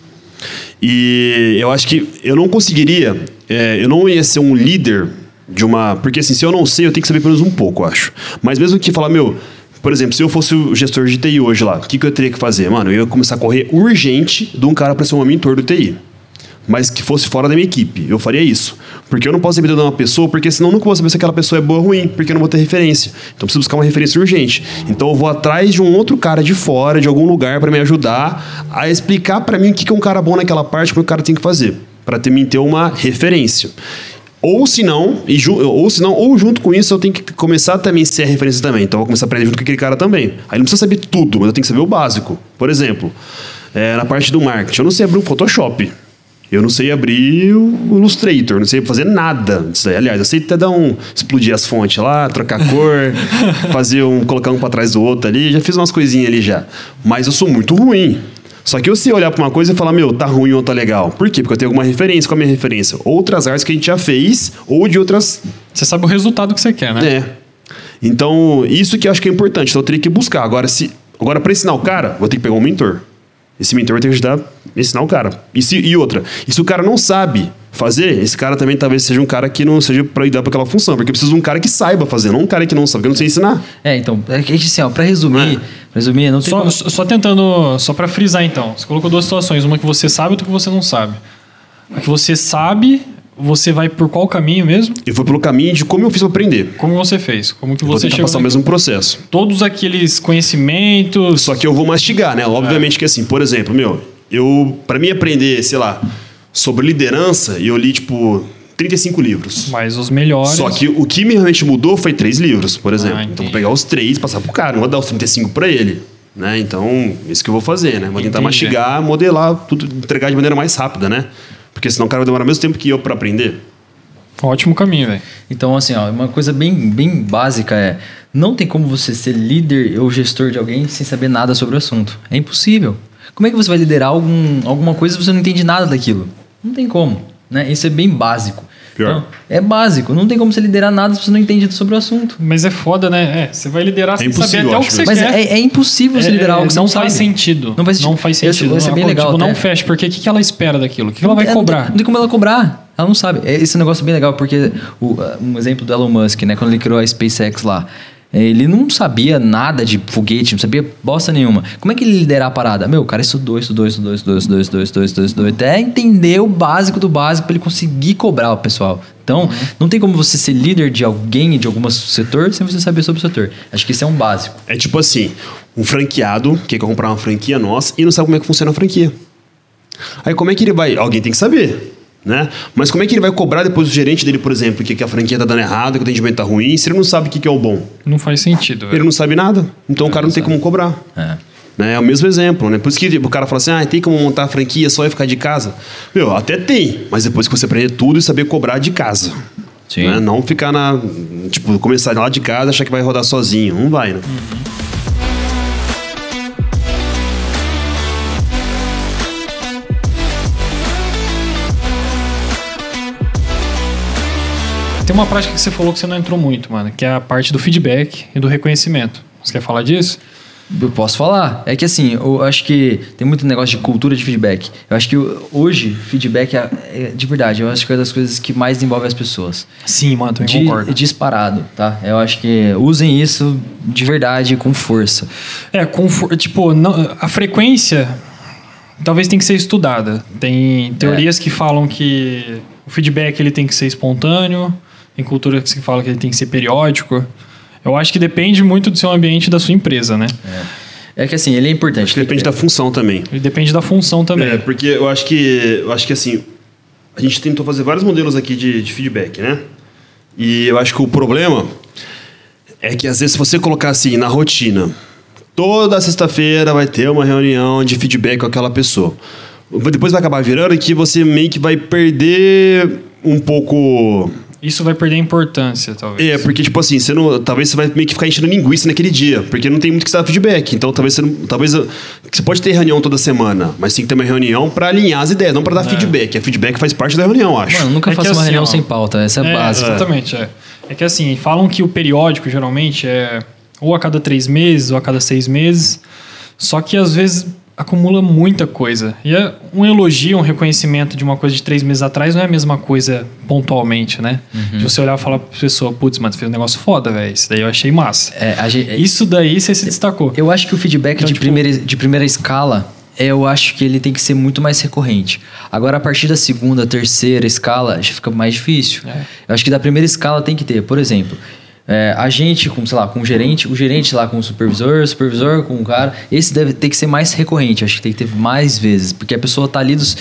E eu acho que eu não conseguiria, é, eu não ia ser um líder de uma. Porque assim, se eu não sei, eu tenho que saber pelo menos um pouco, eu acho. Mas mesmo que falar, meu, por exemplo, se eu fosse o gestor de TI hoje lá, o que, que eu teria que fazer? Mano, eu ia começar a correr urgente de um cara para ser um mentor do TI. Mas que fosse fora da minha equipe. Eu faria isso. Porque eu não posso depender de uma pessoa, porque senão eu nunca vou saber se aquela pessoa é boa ou ruim, porque eu não vou ter referência. Então eu preciso buscar uma referência urgente. Então eu vou atrás de um outro cara de fora, de algum lugar, para me ajudar a explicar para mim o que que é um cara bom naquela parte, como o cara tem que fazer. Para ter uma referência. Ou se não, e ou se não, ou junto com isso eu tenho que começar a também ser a referência também. Então eu vou começar a aprender junto com aquele cara também. Aí não precisa saber tudo, mas eu tenho que saber o básico. Por exemplo, é, na parte do marketing, eu não sei abrir um Photoshop. Eu não sei abrir o Illustrator, não sei fazer nada disso aí. Aliás, eu sei até dar um. explodir as fontes lá, trocar cor, fazer um. colocar um pra trás do outro ali. Já fiz umas coisinhas ali já. Mas eu sou muito ruim. Só que eu sei olhar pra uma coisa e falar, meu, tá ruim ou tá legal. Por quê? Porque eu tenho alguma referência. Qual é a minha referência? Outras artes que a gente já fez, ou de outras Você sabe o resultado que você quer, né? é. Então, isso que eu acho que é importante. Então, eu teria que buscar. Agora, se, agora para ensinar o cara, vou ter que pegar um mentor. Esse mentor vai ter que ajudar a ensinar o cara. E, se, e outra, e se o cara não sabe fazer, esse cara também talvez seja um cara que não seja para dar para aquela função. Porque eu preciso de um cara que saiba fazer, não um cara que não sabe, que eu não sei ensinar. É, então, é que assim, ó, pra resumir, pra resumir, não tem Só, como... só tentando, só pra frisar então. Você colocou duas situações, uma que você sabe e outra que você não sabe. A que você sabe, você vai por qual caminho mesmo? Eu vou pelo caminho de como eu fiz para aprender. Como você fez? Como que Vou você tentar chegou? passar o mesmo processo. Todos aqueles conhecimentos. Só que eu vou mastigar, né? Obviamente que assim, por exemplo, meu, eu para mim aprender, sei lá, sobre liderança, eu li tipo 35 livros. Mas os melhores. Só que o que me realmente mudou foi três livros, por exemplo. Ah, então vou pegar os três, passar pro cara, não vou dar os 35 para ele. Né? Então, isso que eu vou fazer, né? Vou tentar Entendi. mastigar, modelar, tudo, entregar de maneira mais rápida, né? Porque senão o cara vai demorar o mesmo tempo que eu para aprender. Ótimo caminho, velho. Então, assim, ó, uma coisa bem, bem básica é: não tem como você ser líder ou gestor de alguém sem saber nada sobre o assunto. É impossível. Como é que você vai liderar algum, alguma coisa se você não entende nada daquilo? Não tem como. Né? Isso é bem básico. Pior. Então, é básico. Não tem como você liderar nada se você não entende sobre o assunto. Mas é foda, né? É, você vai liderar sem saber impossível, até o que você Mas quer. é, é impossível você É, liderar algo que você não não faz sentido. Não faz sentido. Não faz sentido. esse é bem Não, legal Tipo, não fecha. Porque o que, que ela espera daquilo? O que, que ela vai É, cobrar? Não tem como ela cobrar. Ela não sabe. É, Esse negócio é bem legal, porque o, um exemplo do Elon Musk, né? Quando ele criou a SpaceX lá. Ele não sabia nada de foguete, não sabia bosta nenhuma. Como é que ele liderar a parada? Meu, o cara estudou, estudou, estudou, estudou, estudou, estudou, estudou, estudou, estudou, até entender o básico do básico para ele conseguir cobrar o pessoal. Então, não tem como você ser líder de alguém, de algum setor, sem você saber sobre o setor. Acho que isso é um básico. É tipo assim, um franqueado que quer comprar uma franquia nossa e não sabe como é que funciona a franquia. Aí como é que ele vai? Alguém tem que saber. Né? Mas como é que ele vai cobrar depois do gerente dele, por exemplo, que, que a franquia tá dando errado, que o atendimento tá ruim, se ele não sabe o que, que é o bom? Não faz sentido. Ele velho. não sabe nada. Então o cara não tem como cobrar. É. Né? É o mesmo exemplo, né? Por isso que o cara fala assim, ah, tem como montar a franquia só e ficar de casa? Meu, até tem, mas depois que você aprender tudo e saber cobrar de casa. Sim. Né? Não ficar na. Tipo, começar lá de casa e achar que vai rodar sozinho. Não vai, né? Tem uma prática que você falou que você não entrou muito, mano, que é a parte do feedback e do reconhecimento. Você quer falar disso? Eu posso falar. É que assim, eu acho que tem muito negócio de cultura de feedback. Eu acho que hoje, feedback é, é de verdade, eu acho que é uma das coisas que mais envolve as pessoas. Sim, mano, também De- concordo. disparado, tá? Eu acho que usem isso de verdade, com força. É, confor- tipo, não- a frequência talvez tem que ser estudada. Tem teorias que falam que o feedback ele tem que ser espontâneo, tem culturas que falam que ele tem que ser periódico. Eu acho que depende muito do seu ambiente e da sua empresa, né? É que assim, ele é importante. Acho que depende da função também. E depende da função também. É, porque eu acho que. Eu acho que assim. A gente tentou fazer vários modelos aqui de, de feedback, né? E eu acho que o problema é que às vezes se você colocar assim na rotina, toda sexta-feira vai ter uma reunião de feedback com aquela pessoa. Depois vai acabar virando que você meio que vai perder um pouco Isso vai perder importância, talvez. é, porque, tipo assim, você não, talvez você vai meio que ficar enchendo linguiça naquele dia, porque não tem muito que você dar feedback. Então, talvez você não, talvez você pode ter reunião toda semana, mas tem que ter uma reunião pra alinhar as ideias, não pra dar feedback. A feedback faz parte da reunião, eu acho. Mano, nunca É faça uma assim, reunião ó, sem pauta, essa é, É, básica. exatamente, é. É que assim, falam que o periódico geralmente é ou a cada três meses ou a cada seis meses, só que às vezes acumula muita coisa. E é um elogio, um reconhecimento de uma coisa de três meses atrás não é a mesma coisa pontualmente, né? Uhum. De você olhar e falar pra pessoa, putz, mano, você fez um negócio foda, velho. Isso daí eu achei massa. É, gente- Isso daí você se destacou. Eu acho que o feedback Então, de, tipo- primeira, de primeira escala, é, eu acho que ele tem que ser muito mais recorrente. Agora, a partir da segunda, terceira escala, já fica mais difícil. É. Eu acho que da primeira escala tem que ter, por exemplo, é, a gente com, sei lá, com o gerente, o gerente lá com o supervisor, o supervisor com o cara, esse deve ter que ser mais recorrente. Acho que tem que ter mais vezes, porque a pessoa tá ali dos-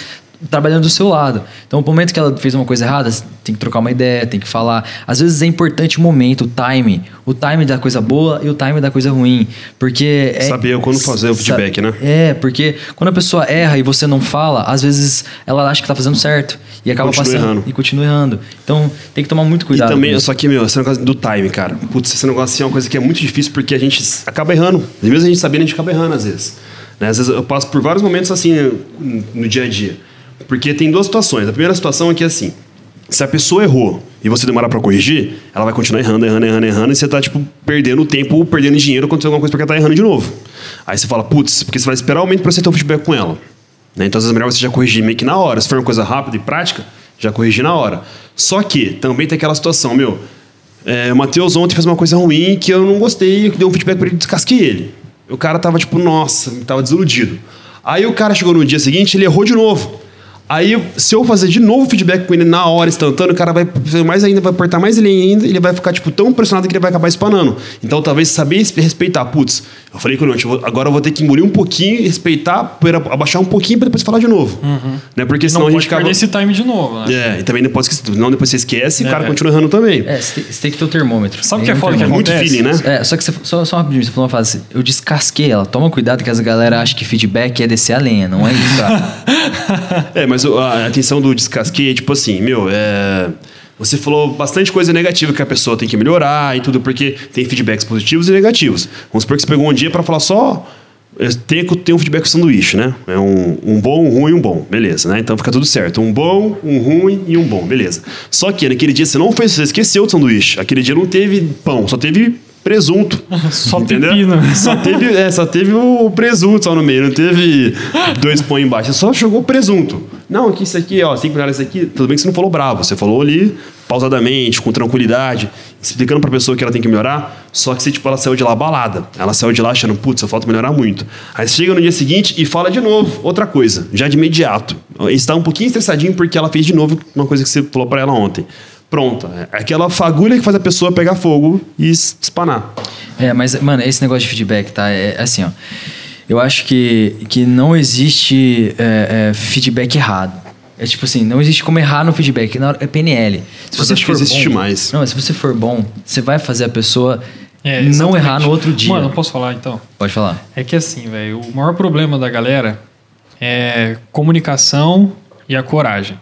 trabalhando do seu lado. Então, no momento que ela fez uma coisa errada, tem que trocar uma ideia, tem que falar. Às vezes é importante o momento, o time. O time da coisa boa e o time da coisa ruim. Porque. É, Saber quando fazer o feedback, né? É, porque quando a pessoa erra e você não fala, às vezes ela acha que tá fazendo certo. E acaba Continua passando. errando. E continua errando. Então tem que tomar muito E cuidado. também, com isso. só que, meu, esse negócio do time, cara. Putz, esse negócio assim é uma coisa que é muito difícil porque a gente acaba errando. E mesmo a gente sabendo, a gente acaba errando às vezes. Né? Às vezes eu passo por vários momentos assim no dia a dia. Porque tem duas situações. A primeira situação é que assim, se a pessoa errou e você demorar pra corrigir, ela vai continuar errando, errando, errando, errando, e você tá, tipo, perdendo tempo, perdendo dinheiro quando alguma coisa porque ela tá errando de novo. Aí você fala, putz, porque você vai esperar o momento pra você ter um feedback com ela. Né? Então, às vezes é melhor você já corrigir meio que na hora. Se for uma coisa rápida e prática, já corrigir na hora. Só que também tem aquela situação, meu. É, o Matheus ontem fez uma coisa ruim que eu não gostei, eu dei um feedback pra ele descasquei ele. O cara tava tipo, nossa, tava desiludido. Aí o cara chegou no dia seguinte, ele errou de novo. Aí, se eu fazer de novo feedback com ele na hora, instantâneo, o cara vai fazer mais ainda, vai apertar mais ele ainda, ele vai ficar, tipo, tão pressionado que ele vai acabar espanando. Então, talvez saber respeitar. Putz, eu falei com vou- agora eu vou ter que engolir um pouquinho, respeitar, abaixar um pouquinho pra depois falar de novo. Né? Porque senão não a gente acaba... perder esse time de novo, né? É, e também não pode esquecer, não depois você esquece e o É, cara é. continua errando também. É, você tem, tem que ter o termômetro. Sabe o que é foda que termômetro. Muito feeling, né? É, só que você, só, só rapidinho, você falou uma frase, eu descasquei ela. Toma cuidado que as galera acham que feedback é descer a lenha, não é isso, tá? É, mas o- a atenção do descasqueio é tipo assim, meu, é. Você falou bastante coisa negativa que a pessoa tem que melhorar e tudo, porque tem feedbacks positivos e negativos. Vamos supor que você pegou um dia pra falar só. é, Tem, tem um feedback sanduíche, né? É um, um bom, um ruim e um bom. Beleza, né? Então fica tudo certo. Um bom, um ruim e um bom. Beleza. Só que naquele dia você não fez, você esqueceu do sanduíche. Aquele dia não teve pão, só teve presunto. Só entendeu? pepino. Só teve, é, só teve o presunto só no meio, não teve dois pão embaixo, só jogou presunto. Não, aqui isso aqui, ó, tem que olhar isso aqui. Tudo bem que você não falou bravo, você falou ali pausadamente, com tranquilidade, explicando pra pessoa que ela tem que melhorar, só que você, tipo, ela saiu de lá abalada. Ela saiu de lá achando, putz, eu falta melhorar muito. Aí chega no dia seguinte e fala de novo outra coisa, já de imediato. Está um pouquinho estressadinho porque ela fez de novo uma coisa que você falou pra ela ontem. Pronto, é aquela fagulha que faz a pessoa pegar fogo e es- espanar. É, mas, mano, esse negócio de feedback, tá? É é assim, ó. Eu acho que, que não existe é, é, feedback errado. É tipo assim, não existe como errar no feedback, na hora- é PNL. Se acho que existe bom, mais. Não, mas se você for bom, você vai fazer a pessoa É, não errar no outro dia. Mano, eu posso falar então? Pode falar. É que assim, velho, o maior problema da galera é comunicação e a coragem.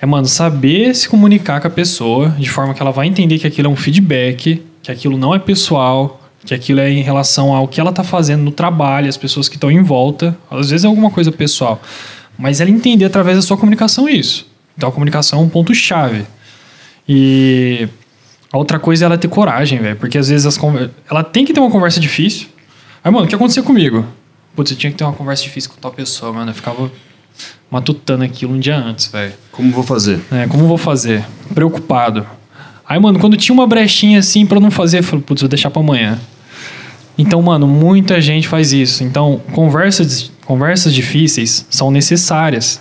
É, mano, saber se comunicar com a pessoa de forma que ela vai entender que aquilo é um feedback, que aquilo não é pessoal, que aquilo é em relação ao que ela tá fazendo no trabalho, as pessoas que estão em volta. Às vezes é alguma coisa pessoal. Mas ela entender através da sua comunicação isso. Então a comunicação é um ponto-chave. E a outra coisa é ela ter coragem, velho. Porque às vezes as conver... ela tem que ter uma conversa difícil. Aí, mano, o que aconteceu comigo? Putz, eu tinha que ter uma conversa difícil com tal pessoa, mano. Eu ficava matutando aquilo um dia antes, velho. Como vou fazer? É, como vou fazer? Preocupado. Aí, mano, quando tinha uma brechinha assim pra eu não fazer, eu falei, putz, vou deixar pra amanhã. Então, mano, muita gente faz isso. Então, conversas, conversas difíceis são necessárias.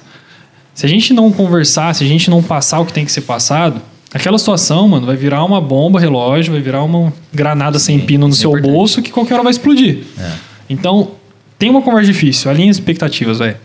Se a gente não conversar, se a gente não passar o que tem que ser passado, aquela situação, mano, vai virar uma bomba relógio, vai virar uma granada sem pino no é seu importante. bolso que qualquer hora vai explodir. Então, tem uma conversa difícil, alinhe as expectativas, velho.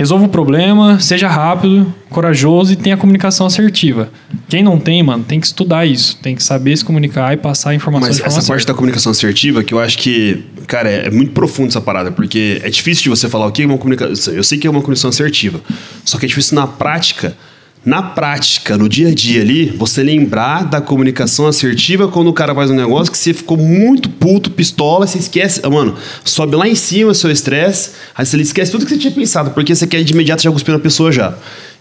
Resolva o problema, seja rápido, corajoso e tenha comunicação assertiva. Quem não tem, mano, tem que estudar isso. Tem que saber se comunicar e passar a informação Mas essa parte da comunicação assertiva, que eu acho que, cara, é é muito profundo essa parada, porque é difícil de você falar o que é uma comunicação. Eu sei que é uma comunicação assertiva, só que é difícil na prática. Na prática, no dia a dia ali, você lembrar da comunicação assertiva quando o cara faz um negócio que você ficou muito puto, pistola, você esquece. ah, Mano, sobe lá em cima o seu estresse, aí você esquece tudo que você tinha pensado, porque você quer de imediato já cuspir na pessoa já.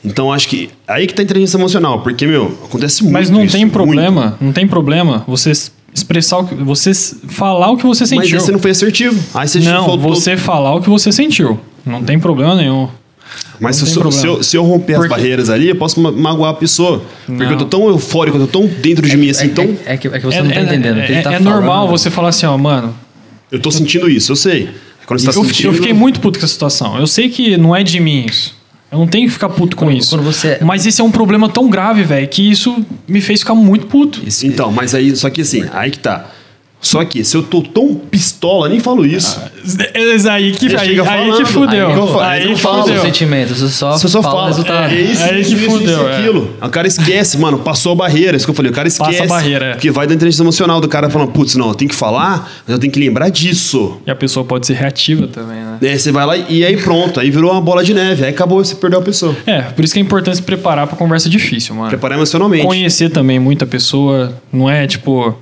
Então acho que aí que tá a inteligência emocional, porque, meu, acontece muito. Mas não isso, tem muito. problema, não tem problema você expressar o que você falar o que você Mas sentiu. aí você não foi assertivo. Aí você Não, faltou- você falar o que você sentiu. Não tem problema nenhum. Mas se eu, se, eu, se eu romper Porque- as barreiras ali, eu posso ma- magoar a pessoa. Porque Não. eu tô tão eufórico, eu tô tão dentro de mim assim, é, tão. é, é que, é que você não tá entendendo. o que ele é- tá é falando. normal você falar assim, ó, mano, Eu tô sentindo isso, eu sei. Quando você tá eu, sentindo. eu fiquei muito puto com essa situação. Eu sei que não é de mim isso. Eu não tenho que ficar puto com Quando- isso. quando você- Mas esse é um problema tão grave, velho, que isso me fez ficar muito puto. Isso- Então, mas aí, só que assim, aí que tá. Só que se eu tô tão pistola, nem falo isso. É aí que, aí, aí que fudeu. aí que eu falo, Aí, aí que falo, Fala os fudeu. sentimentos, você só, Você só fala, resultado. é isso, Aí isso, que isso, fudeu, isso, é. aquilo. O cara esquece, mano, passou a barreira. Isso que eu falei, o cara Passa a esquece. barreira, é. Porque vai da inteligência emocional do cara falando, putz, não, eu tenho que falar, mas eu tenho que lembrar disso. E a pessoa pode ser reativa também, né? Aí você vai lá e aí pronto, aí virou uma bola de neve, aí acabou, você perdeu a pessoa. É, por isso que é importante se preparar pra conversa difícil, mano. Preparar emocionalmente. Conhecer também muita pessoa, não é tipo.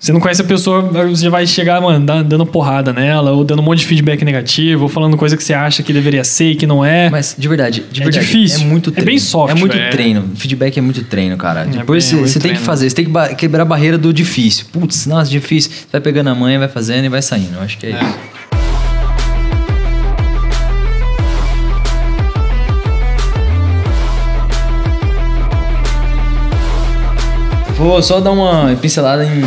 Você não conhece a pessoa, você já vai chegar, mano, dando porrada nela, ou dando um monte de feedback negativo, ou falando coisa que você acha que deveria ser e que não é. Mas, de verdade, de É verdade, difícil. É muito É treino. bem soft, É muito treino. Feedback é muito treino, cara. Depois bem- você é tem que fazer, você tem que quebrar a barreira do difícil. Putz, nossa, difícil. Você vai pegando a manha, vai fazendo e vai saindo. Eu acho que é, isso. Vou só dar uma pincelada em,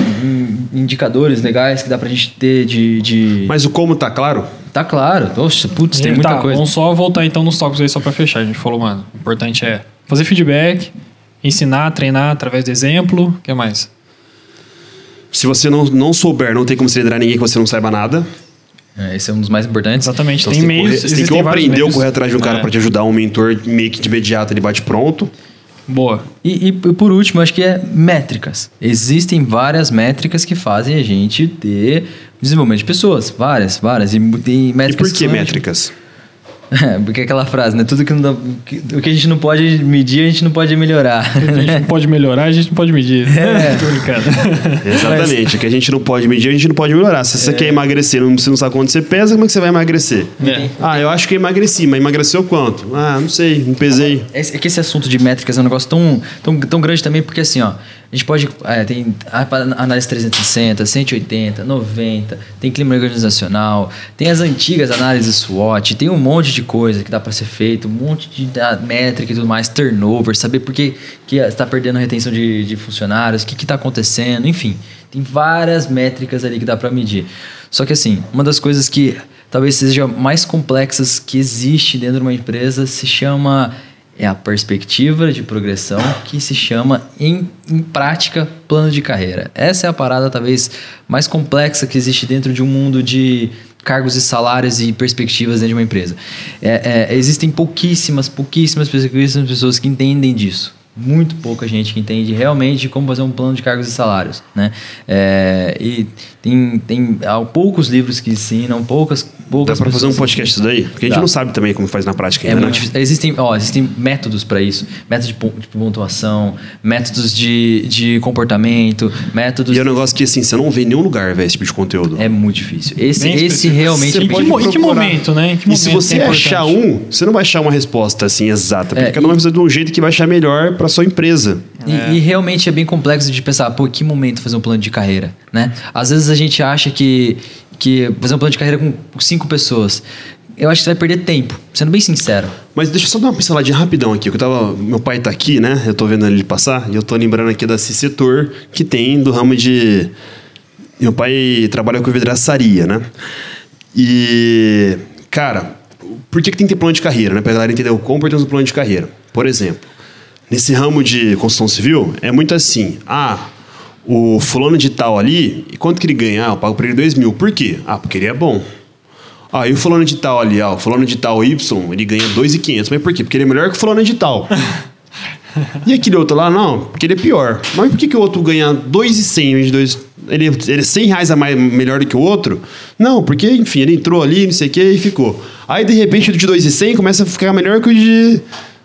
em indicadores legais que dá pra gente ter de. de... Mas o como tá claro? Tá claro. Oxe, putz, tem muita tá, coisa. Vamos só voltar então nos tópicos aí só pra fechar. A gente falou, mano, o importante é fazer feedback, ensinar, treinar através do exemplo. O que mais? Se você não, não souber, não tem como você liderar ninguém que você não saiba nada. É, esse é um dos mais importantes. Exatamente. Então tem você tem que meios. correr- você tem que aprender ou correr atrás de um cara É. pra te ajudar, um mentor meio que de imediato, ele bate pronto. Boa. E, e por último, acho que é métricas. Existem várias métricas que fazem a gente ter desenvolvimento de pessoas. Várias, várias. E tem E métricas por que métricas? É, porque é aquela frase, né? Tudo que não dá, que- o que a gente não pode medir, a gente não pode melhorar. A gente não pode melhorar, a gente não pode medir. É. Brincando. Exatamente. O que a gente não pode medir, a gente não pode melhorar. Se você quer emagrecer, não- você não sabe quanto você pesa, como é que você vai emagrecer? É. Ah, eu acho que eu emagreci, mas emagreceu quanto? Ah, não sei, não pesei. É é que esse assunto de métricas é um negócio tão, tão, tão grande também, porque assim, ó, a gente pode. é, tem a análise 360, 180, 90, tem clima organizacional, tem as antigas análises SWOT, tem um monte de coisa que dá para ser feito, um monte de ah, métrica e tudo mais, turnover, saber por que está perdendo a retenção de, de funcionários, o que está acontecendo, enfim. Tem várias métricas ali que dá para medir. Só que assim, uma das coisas que talvez seja mais complexas que existe dentro de uma empresa se chama é a perspectiva de progressão que se chama em, em prática plano de carreira. Essa é a parada talvez mais complexa que existe dentro de um mundo de cargos e salários e perspectivas dentro de uma empresa. É, é, existem pouquíssimas, pouquíssimas, pouquíssimas pessoas que entendem disso muito pouca gente que entende realmente como fazer um plano de cargos e salários, né? É, e tem, tem há poucos livros que ensinam, poucas poucas Dá para fazer um podcast disso daí? Porque a gente Dá. não sabe também como faz na prática é ainda, né? Existem, ó, existem métodos para isso. Métodos de pontuação, métodos de, de comportamento, métodos... E é um negócio que, assim, você não vê em nenhum lugar, velho, esse tipo de conteúdo. É muito difícil. Esse, esse realmente... Você em, que, em que momento, né? Em que momento e se você é achar um, você não vai achar uma resposta, assim, exata. Porque é, cada um vai fazer de um jeito que vai achar melhor para sua empresa. E, é. e, realmente é bem complexo de pensar, pô, que momento fazer um plano de carreira, né? Às vezes a gente acha que, que fazer um plano de carreira com cinco pessoas, eu acho que você vai perder tempo, sendo bem sincero. Mas deixa eu só dar uma pinceladinha rapidão aqui. Eu tava, meu pai tá aqui, né? Eu tô vendo ele passar e eu tô lembrando aqui desse setor que tem do ramo de... Meu pai trabalha com vidraçaria, né? E, cara, por que, que tem que ter plano de carreira, né? Pra galera entender o quão importante é o plano de carreira. Por exemplo, nesse ramo de construção civil, é muito assim. Ah, o fulano de tal ali, e quanto que ele ganha? Ah, eu pago para ele 2 mil. Por quê? Ah, porque ele é bom. Ah, e o fulano de tal ali, ah, o fulano de tal Y, ele ganha 2,500. Mas por quê? Porque ele é melhor que o fulano de tal. e aquele outro lá, não, porque ele é pior. Mas por que, que o outro ganha 2,100 de 2... Ele, ele é 100 reais a mais melhor do que o outro? Não, porque, enfim, ele entrou ali, não sei o que, e ficou. Aí, de repente, o de 2,100 começa a ficar melhor que o de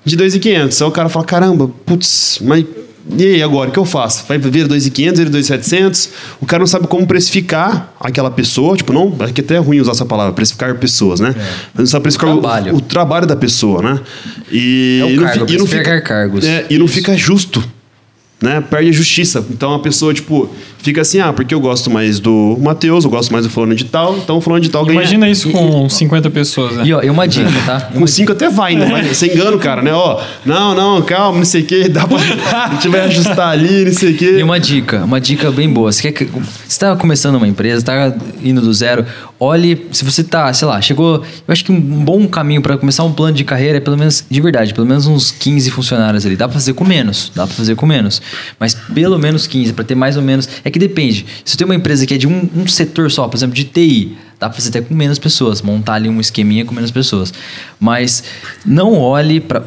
de 2,500. Aí o cara fala, caramba, putz, mas e aí agora, o que eu faço? Vai vir 2,500, vir 2,700? O cara não sabe como precificar aquela pessoa, tipo, não, é que até é ruim usar essa palavra, precificar pessoas, né? É. Mas não sabe precificar o trabalho. O, o, trabalho da pessoa, né? E, é o e, cargo, não, e não fica, cargos. É, e não fica justo né, perde a justiça. Então a pessoa, tipo, fica assim, ah, porque eu gosto mais do Matheus, eu gosto mais do fulano de tal, então o fulano de tal ganha. Imagina isso com e, 50 pessoas, né? E, ó, e uma dica, tá? com 5 até vai, né? Vai, você engana o cara, né? Ó, não, não, calma, não sei o quê, dá pra... a gente vai ajustar ali, não sei o quê. E uma dica, uma dica bem boa. Você quer você tá começando uma empresa, tá indo do zero, olhe, se você tá, sei lá, chegou, eu acho que um bom caminho para começar um plano de carreira é pelo menos, de verdade, pelo menos uns 15 funcionários ali. Dá pra fazer com menos, dá pra fazer com menos. Mas pelo menos 15, para ter mais ou menos. É que depende. Se tem uma empresa que é de um, um setor só, por exemplo, de TI, dá para fazer até com menos pessoas, montar ali um esqueminha com menos pessoas. Mas não olhe para.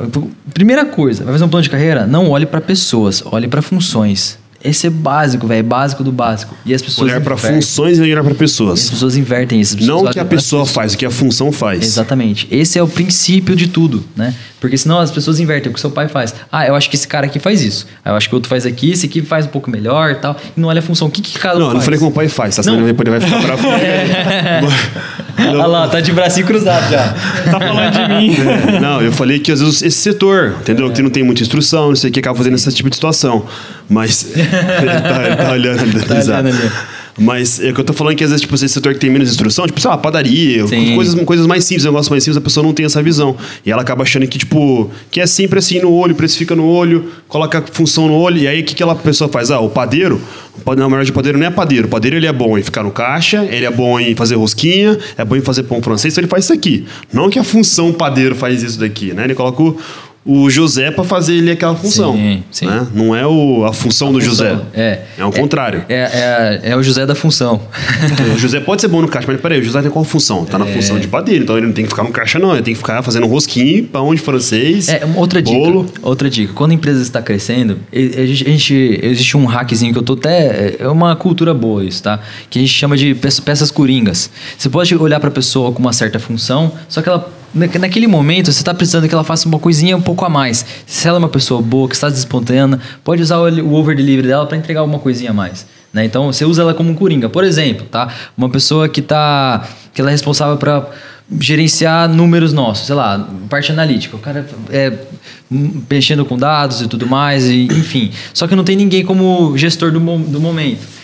Primeira coisa, vai fazer um plano de carreira? Não olhe para pessoas, olhe para funções. Esse é básico, velho. É básico do básico. E as pessoas. Olhar para funções e olhar para pessoas. as pessoas invertem isso. Não o que a pessoa faz, o que a função faz. Exatamente. Esse é o princípio de tudo, né? Porque senão as pessoas invertem o que seu pai faz. Ah, eu acho que esse cara aqui faz isso. Ah, eu acho que o outro faz aqui, esse aqui faz um pouco melhor e tal. E não olha a função. O que, que cada um Não, faz? não falei como o pai faz, tá? Senão depois ele vai ficar bravo. É. Olha lá, tá de bracinho cruzado já. tá falando de mim. É. Não, eu falei que às vezes esse setor, entendeu? É. Que não tem muita instrução, não sei o que, acaba fazendo esse tipo de situação. Mas. ele, tá, ele tá olhando, ele tá olhando ali. Mas é que eu tô falando que às vezes, tipo, esse setor que tem menos instrução, tipo, sei lá, padaria, coisas, coisas mais simples, negócios mais simples, a pessoa não tem essa visão. E ela acaba achando que, tipo, que é sempre assim no olho, precifica no olho, coloca a função no olho, e aí o que, que aquela pessoa faz? Ah, o padeiro, na verdade, de padeiro não é padeiro. O padeiro ele é bom em ficar no caixa, ele é bom em fazer rosquinha, é bom em fazer pão francês, então ele faz isso aqui. Não que a função padeiro faz isso daqui, né? Ele coloca o, o José para fazer ele aquela função. Sim, sim. Né? Não é o, a função a do função, José. É. É o contrário. É, é, é, o José da função. o José pode ser bom no caixa, mas peraí, o José tem qual função? Tá na é. função de padeiro, então ele não tem que ficar no caixa, não. Ele tem que ficar fazendo rosquinho, pão de francês. É, outra bolo. dica. Outra dica. Quando a empresa está crescendo, a gente, existe um hackzinho que eu tô até. É uma cultura boa isso, tá? Que a gente chama de peças coringas. Você pode olhar para a pessoa com uma certa função, só que ela naquele momento você está precisando que ela faça uma coisinha um pouco a mais. Se ela é uma pessoa boa, que está despontando, pode usar o over delivery dela para entregar uma coisinha a mais. Né? Então você usa ela como um coringa. Por exemplo, tá? uma pessoa que tá, que ela é responsável para gerenciar números nossos, sei lá, parte analítica. O cara é mexendo com dados e tudo mais, e, enfim. Só que não tem ninguém como gestor do, do momento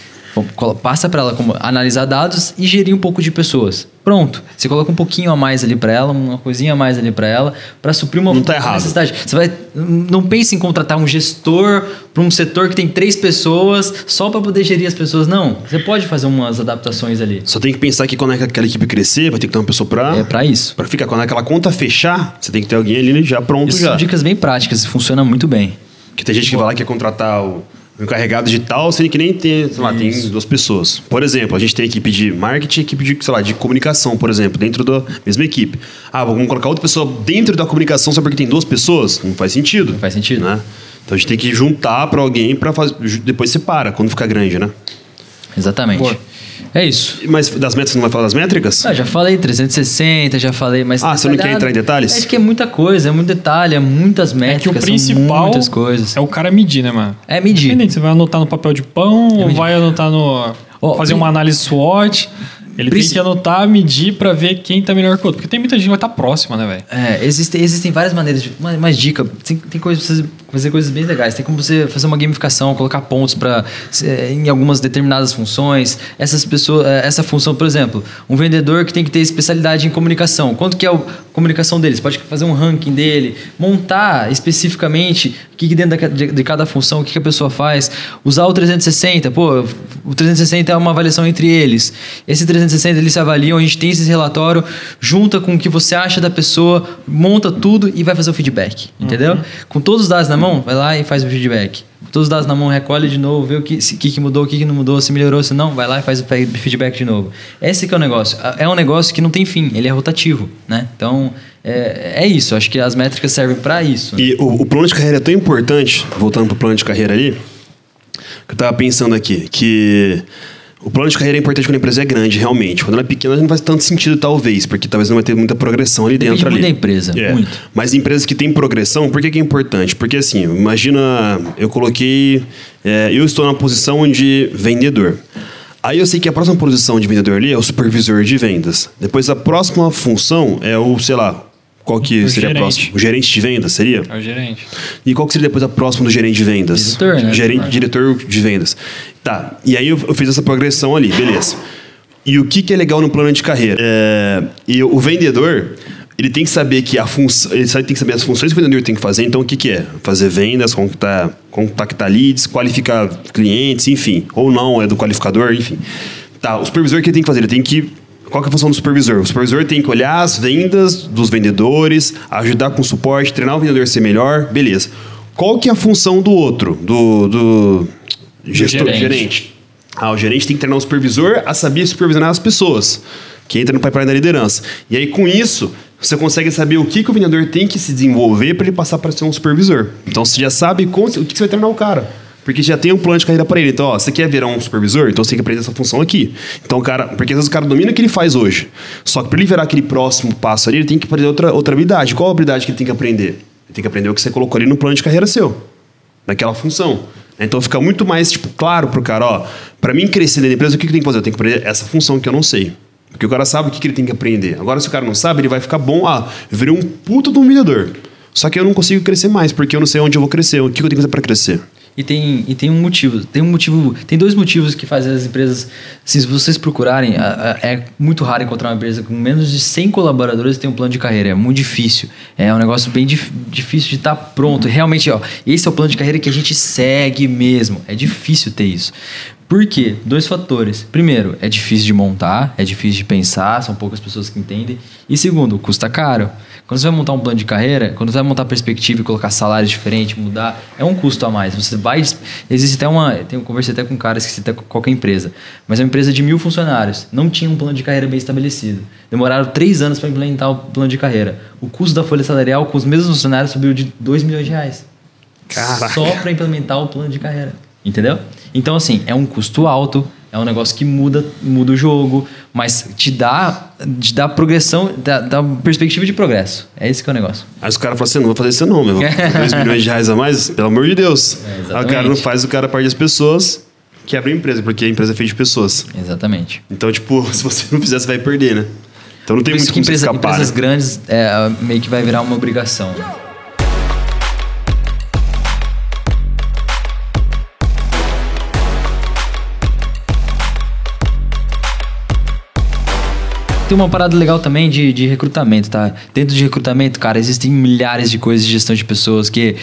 passa para ela como analisar dados e gerir um pouco de pessoas. Pronto. Você coloca um pouquinho a mais ali para ela, uma coisinha a mais ali para ela, para suprir uma, não tá errado. necessidade. Você vai não pense em contratar um gestor para um setor que tem três pessoas só para poder gerir as pessoas. Não. Você pode fazer umas adaptações ali. Só tem que pensar que quando aquela equipe crescer, vai ter que ter uma pessoa para É para isso. Para ficar quando aquela conta fechar, você tem que ter alguém ali já pronto Isso já. São dicas bem práticas, funciona muito bem. Que tem gente que vai lá que quer contratar o encarregado de tal, sendo que nem tem, sei lá, tem duas pessoas. Por exemplo, a gente tem equipe de marketing e equipe de, sei lá, de comunicação, por exemplo, dentro da mesma equipe. Ah, vamos colocar outra pessoa dentro da comunicação só porque tem duas pessoas? Não faz sentido. Não faz sentido. Né? Então a gente tem que juntar para alguém para fazer. Depois separa, quando ficar grande, né? Exatamente. Boa. É isso. Mas das métricas, você não vai falar das métricas? Ah, já falei 360, já falei, mas. Ah, você não quer entrar em detalhes? Acho que é muita coisa, é muito detalhe, é muitas métricas. É que o principal muitas coisas. é o cara medir, né, mano? É medir. Independente, você vai anotar no papel de pão é ou vai anotar no. Oh, fazer uma análise SWOT. Ele tem que anotar, medir para ver quem tá melhor que o outro. Porque tem muita gente que vai estar tá próxima, né, velho? É, existem, existem várias maneiras. De, mais, mais dica. Tem, tem coisas pra você fazer coisas bem legais. Tem como você fazer uma gamificação, colocar pontos para em algumas determinadas funções. Essas pessoas, é, essa função, por exemplo, um vendedor que tem que ter especialidade em comunicação. Quanto que é a comunicação dele? Você pode fazer um ranking dele, montar especificamente o que, que dentro de, de, cada função, o que, que a pessoa faz. Usar o 360. Pô, o 360 é uma avaliação entre eles. Esse 360 360 eles se avaliam, a gente tem esse relatório, junta com o que você acha da pessoa, monta tudo e vai fazer o feedback, entendeu? Uhum. Com todos os dados na mão, vai lá e faz o feedback. Todos os dados na mão, recolhe de novo, vê o que, que, que mudou, o que, que não mudou, se melhorou, se não, vai lá e faz o feedback de novo. Esse é o negócio. É um negócio que não tem fim, ele é rotativo, né? Então, é, é isso. Acho que as métricas servem para isso. Né? E o, o plano de carreira é tão importante, voltando para o plano de carreira ali, que eu estava pensando aqui, que o plano de carreira é importante quando a empresa é grande, realmente. Quando ela é pequena, não faz tanto sentido, talvez, porque talvez não vai ter muita progressão ali Depende dentro. Muito ali. da empresa, é. muito. Mas empresas que têm progressão, por que, que é importante? Porque assim, imagina, eu coloquei. É, eu estou na posição de vendedor. Aí eu sei que a próxima posição de vendedor ali é o supervisor de vendas. Depois a próxima função é o, sei lá, qual que o seria gerente. próximo? O gerente de vendas seria? É o gerente. E qual que seria depois a próxima do gerente de vendas? Diretor, né? Gerente, diretor de vendas. Tá. E aí eu, eu fiz essa progressão ali, beleza. E o que, que é legal no plano de carreira? É, e o vendedor, ele tem que saber que a função, ele tem que saber as funções que o vendedor tem que fazer. Então, o que, que é? Fazer vendas, contactar, contactar leads, qualificar clientes, enfim. Ou não, é do qualificador, enfim. Tá, o supervisor que ele tem que fazer? Ele tem que qual é a função do supervisor? O supervisor tem que olhar as vendas dos vendedores, ajudar com suporte, treinar o vendedor a ser melhor, beleza. Qual que é a função do outro, do, do gestor, gerente. gerente? Ah, o gerente tem que treinar o supervisor a saber supervisionar as pessoas, que entra no pipeline da liderança. E aí, com isso, você consegue saber o que, que o vendedor tem que se desenvolver para ele passar para ser um supervisor. Então, você já sabe o que você vai treinar o cara. Porque já tem um plano de carreira para ele. Então, ó, você quer virar um supervisor? Então você tem que aprender essa função aqui. Então, cara, porque às vezes o cara domina o que ele faz hoje. Só que para ele virar aquele próximo passo ali, ele tem que aprender outra, outra habilidade. Qual a habilidade que ele tem que aprender? Ele tem que aprender o que você colocou ali no plano de carreira seu. Naquela função. Então fica muito mais tipo, claro pro cara, ó, para mim crescer da empresa, o que, que tem que fazer? Eu tenho que aprender essa função que eu não sei. Porque o cara sabe o que, que ele tem que aprender. Agora, se o cara não sabe, ele vai ficar bom. Ah, eu virei um puto de um vendedor. Só que eu não consigo crescer mais, porque eu não sei onde eu vou crescer, o que eu tenho que fazer para crescer. E tem, e tem um motivo. Tem um motivo. Tem dois motivos que fazem as empresas. Se vocês procurarem, é muito raro encontrar uma empresa com menos de 100 colaboradores que tem um plano de carreira. É muito difícil. É um negócio bem dif, difícil de estar tá pronto. Realmente, ó, esse é o plano de carreira que a gente segue mesmo. É difícil ter isso. Por quê? Dois fatores. Primeiro, é difícil de montar, é difícil de pensar, são poucas pessoas que entendem. E segundo, custa caro. Quando você vai montar um plano de carreira, quando você vai montar perspectiva e colocar salários diferentes, mudar, é um custo a mais. Você vai. Existe até uma. Eu conversei até com caras que se até qualquer empresa. Mas é uma empresa de mil funcionários. Não tinha um plano de carreira bem estabelecido. Demoraram três anos para implementar o plano de carreira. O custo da folha salarial com os mesmos funcionários subiu de 2 milhões de reais. Caraca. Só para implementar o plano de carreira. Entendeu? Então, assim, é um custo alto, é um negócio que muda, muda o jogo, mas te dá, te dá progressão, dá, dá perspectiva de progresso. É esse que é o negócio. Aí os caras falam assim, não vou fazer isso não, meu. 2 milhões de reais a mais, pelo amor de Deus. É, o cara não faz, o cara perde as pessoas, quebra a empresa, porque a empresa é feita de pessoas. Exatamente. Então, tipo, se você não fizer, você vai perder, né? Então não tem Por muito que empresa, escapar. Empresas né? grandes é, meio que vai virar uma obrigação. Tem uma parada legal também de, de recrutamento, tá? Dentro de recrutamento, cara, existem milhares de coisas de gestão de pessoas que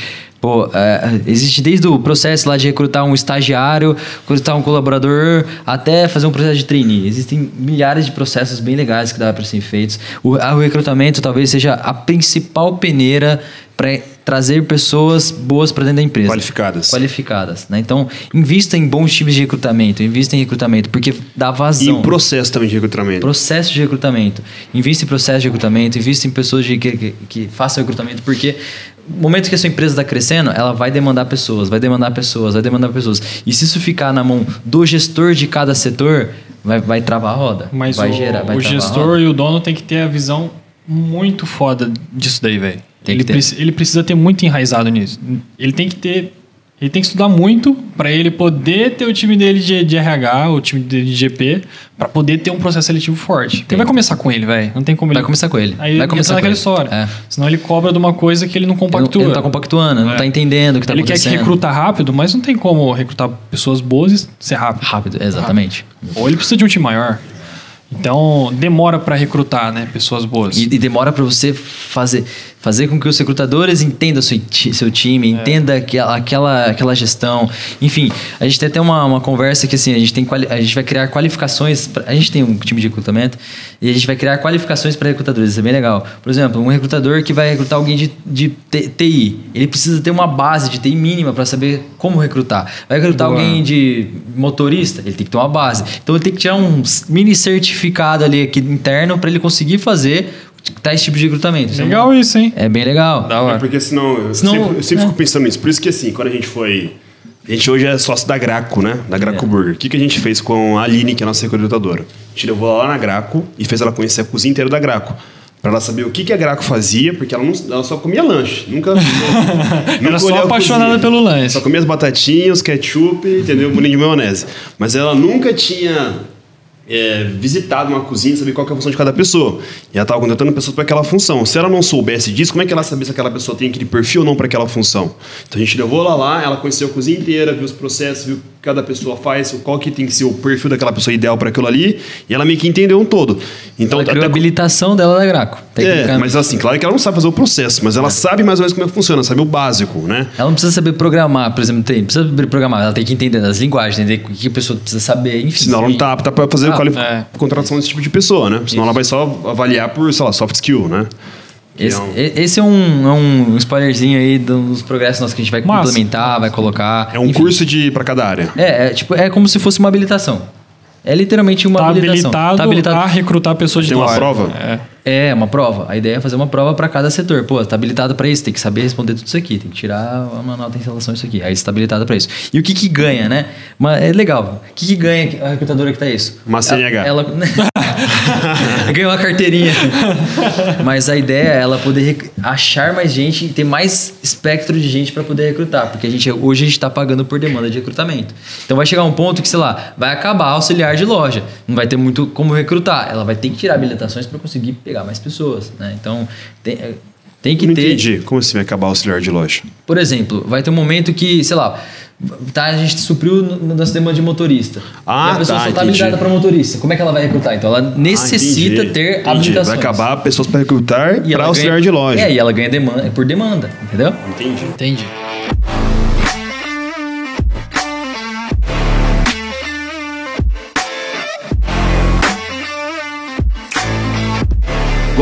Pô, é, existe desde o processo lá de recrutar um estagiário, recrutar um colaborador, até fazer um processo de trainee. Existem milhares de processos bem legais que dá para serem feitos. O, o recrutamento talvez seja a principal peneira para trazer pessoas boas para dentro da empresa. Qualificadas. Qualificadas, né? Então, invista em bons times de recrutamento, invista em recrutamento, porque dá E vazão. em processo também de recrutamento. Processo de recrutamento. Invista em processo de recrutamento, invista em pessoas de, que, que, que façam recrutamento, porque no momento que a sua empresa está crescendo, ela vai demandar pessoas, vai demandar pessoas, vai demandar pessoas. E se isso ficar na mão do gestor de cada setor, vai, vai travar a roda. Mas vai o, gerar, vai o gestor roda. e o dono tem que ter a visão muito foda disso daí, velho. Tem Ele, preci- ele precisa ter muito enraizado nisso. Ele tem que ter. Ele tem que estudar muito para ele poder ter o time dele de, de RH, o time dele de GP, para poder ter um processo seletivo forte. Porque Tem. vai começar com ele, velho. Não tem como Vai ele. começar com ele. Aí vai começar com naquela ele. história. É. Senão ele cobra de uma coisa que ele não Ele não, compactua. ele não tá compactuando, não É. tá entendendo o que tá ele quer que acontecendo. recruta rápido, mas não tem como recrutar pessoas boas e ser rápido. Rápido, exatamente. Ou ele precisa de um time maior. Então, demora para recrutar, né, pessoas boas. E, e demora para você fazer, fazer com que os recrutadores entendam seu, seu time, entenda aquela, aquela, aquela gestão. Enfim, a gente tem até uma, uma conversa que assim, a gente, tem, a gente vai criar qualificações. pra- a gente tem um time de recrutamento e a gente vai criar qualificações para recrutadores. Isso é bem legal. Por exemplo, um recrutador que vai recrutar alguém de, de TI, ele precisa ter uma base de TI mínima para saber como recrutar. Vai recrutar Boa. alguém de motorista, ele tem que ter uma base. Então ele tem que tirar um mini certificado ali aqui interno para ele conseguir fazer tais tipos de recrutamento. É Legal isso, hein? é bem legal. Da É hora. porque senão, eu Senão- sempre, eu sempre é. fico pensando nisso. Por isso que assim, quando a gente foi. A gente hoje é sócio da Graco, né? Da Graco É. Burger. O que, que a gente fez com a Aline, que é a nossa recrutadora? A gente levou ela lá na Graco e fez ela conhecer a cozinha inteira da Graco. Pra ela saber o que, que a Graco fazia, porque ela, não, ela só comia lanche. Nunca. nunca Era só apaixonada cozinha. pelo lanche. Só comia as batatinhas, os ketchup, entendeu? Bolinho de maionese. Mas ela nunca tinha é, visitado uma cozinha saber qual é a função de cada pessoa. E ela estava contratando pessoas para aquela função. Se ela não soubesse disso, como é que ela sabia se aquela pessoa tem aquele perfil ou não para aquela função? Então a gente levou ela lá, ela conheceu a cozinha inteira, viu os processos, viu o que cada pessoa faz, qual que tem que ser o perfil daquela pessoa ideal para aquilo ali, e ela meio que entendeu um todo. Então, Ela criou a até- habilitação dela da Graco. É, tecnicamente. mas assim, claro que ela não sabe fazer o processo, mas ela sabe mais ou menos como é que funciona, sabe o básico, né? Ela não precisa saber programar, por exemplo, tem, precisa saber programar, ela tem que entender as linguagens, entender o que a pessoa precisa saber, enfim. Senão ela não tá apta para fazer Ah, quali- é. contratação desse tipo de pessoa, né? Senão ela vai só avaliar por, sei lá, soft skill, né? Que Esse, é um- esse é um, é um spoilerzinho aí dos progressos nossos que a gente vai Massa. complementar, vai colocar. É um enfim. curso de para cada área. É, é, tipo, é como se fosse uma habilitação. É literalmente uma Tá habilitação. habilitado, Tá habilitado. a recrutar pessoas de Tem uma prova? É. É, uma prova. A ideia é fazer uma prova para cada setor. Pô, tá habilitado para isso, tem que saber responder tudo isso aqui, tem que tirar uma nota em relação a isso aqui. Aí está habilitado para isso. E o que que ganha, né? Mas é legal. O que que ganha a recrutadora que tá isso? Uma CNH. Ela, ela ganhou uma carteirinha. Mas a ideia é ela poder achar mais gente e ter mais espectro de gente para poder recrutar, porque a gente hoje a gente está pagando por demanda de recrutamento. Então vai chegar um ponto que, sei lá, vai acabar auxiliar de loja, não vai ter muito como recrutar. Ela vai ter que tirar habilitações para conseguir pegar mais pessoas, né? Então tem, tem que não ter entendi. Como assim vai acabar o auxiliar de loja? por exemplo, vai ter um momento que, sei lá, tá, a gente supriu nosso demanda de motorista. Ah, e a pessoa tá, só está habilitada para motorista. Como é que ela vai recrutar? Então ela necessita Ah, entendi, ter entendi. habilitações. Vai acabar pessoas para recrutar E para auxiliar ganha- de loja. É, e ela ganha demanda, por demanda, entendeu? Entendi. Entendi.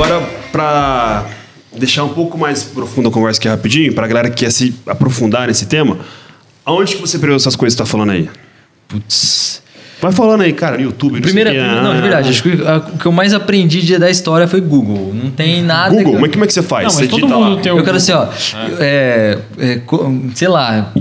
Agora, para deixar um pouco mais profunda a conversa aqui rapidinho, para a galera que quer se aprofundar nesse tema, aonde que você aprendeu essas coisas que você tá falando aí? Putz. Vai falando aí, cara, no YouTube. não Primeira, primeira- não, de ah, verdade, acho que a- o que eu mais aprendi de- da história foi Google. Não tem nada. Google, que eu- mas como é que você faz? Não, você todo mundo lá. tem Eu quero assim, ó. é, é, sei lá.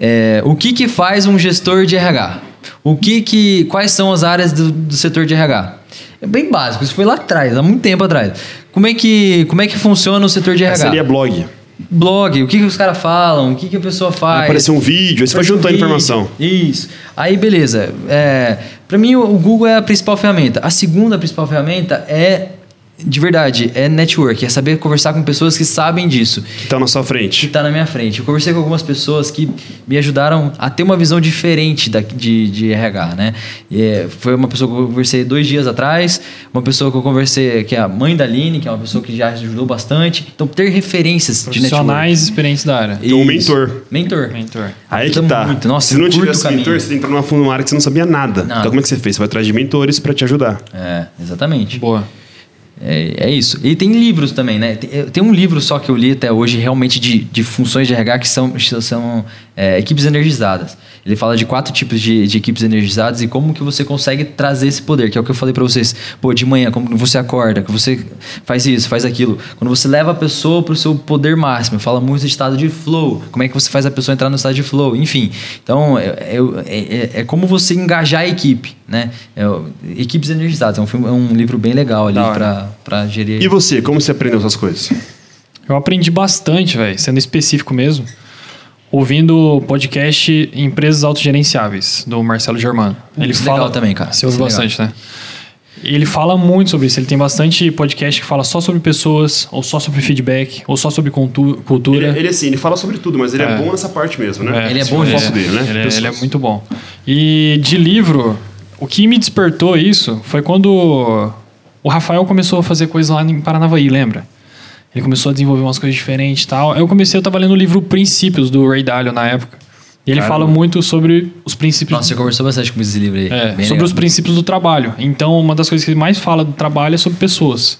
é, o que que faz um gestor de RH? O que que, quais são as áreas do, do setor de RH? É bem básico, isso foi lá atrás, há muito tempo atrás. Como é que, como é que funciona o setor de RH? é blog. Blog, o que, que os caras falam, o que, que a pessoa faz. Vai aparecer um vídeo, aí você vai Aparece um informação. Isso. Aí, beleza. É, para mim, o Google é a principal ferramenta. A segunda principal ferramenta é, de verdade, é network. É saber conversar com pessoas que sabem disso. Que tá na sua Que frente. está na minha frente. Eu conversei com algumas pessoas que me ajudaram a ter uma visão diferente da, de, de RH, né? E, é, foi uma pessoa que eu conversei dois dias atrás, uma pessoa que eu conversei, que é a mãe da Aline, que é uma pessoa que já ajudou bastante. Então, ter referências de network. Profissionais experientes da área. Tem um mentor. Mentor. Mentor. Aí que tá. muito. Nossa, Se não tivesse caminho. mentor, você tem que entrar numa fundo- numa área que você não sabia nada. Nada. Então como é que você fez? Você vai atrás de mentores para te ajudar. É, exatamente. Boa. É, é isso. E tem livros também, né? Tem, tem um livro só que eu li até hoje, realmente, de, de funções de RH que são, são é, equipes energizadas. Ele fala de quatro tipos de, de, equipes energizadas e como que você consegue trazer esse poder, que é o que eu falei para vocês. Pô, de manhã, como você acorda, que você faz isso, faz aquilo. Quando você leva a pessoa para o seu poder máximo, fala muito de estado de flow, como é que você faz a pessoa entrar no estado de flow, enfim. Então, é, é, é como você engajar a equipe, né? É equipes energizadas, é um, filme, é um livro bem legal ali para gerir. E você, como você aprendeu essas coisas? Eu aprendi bastante, velho, sendo específico mesmo ouvindo o podcast Empresas Autogerenciáveis, do Marcelo Germano. Ele isso fala legal também, cara. Você ouve é bastante, né? Ele fala muito sobre isso. Ele tem bastante podcast que fala só sobre pessoas, ou só sobre feedback, ou só sobre cultura. Ele, ele assim, ele fala sobre tudo, mas ele é, é bom nessa parte mesmo, né? É, ele é bom nisso. Dele, né? Ele, é, ele é muito bom. E de livro, o que me despertou isso foi quando o Rafael começou a fazer coisas lá em Paranavaí, lembra? Ele começou a desenvolver umas coisas diferentes e tal. Eu comecei, eu tava lendo o livro Princípios, do Ray Dalio, na época. E ele Caramba. fala muito sobre os princípios... Nossa, você conversou bastante com esse livro aí. É, sobre legal. os princípios do trabalho. Então, uma das coisas que ele mais fala do trabalho é sobre pessoas.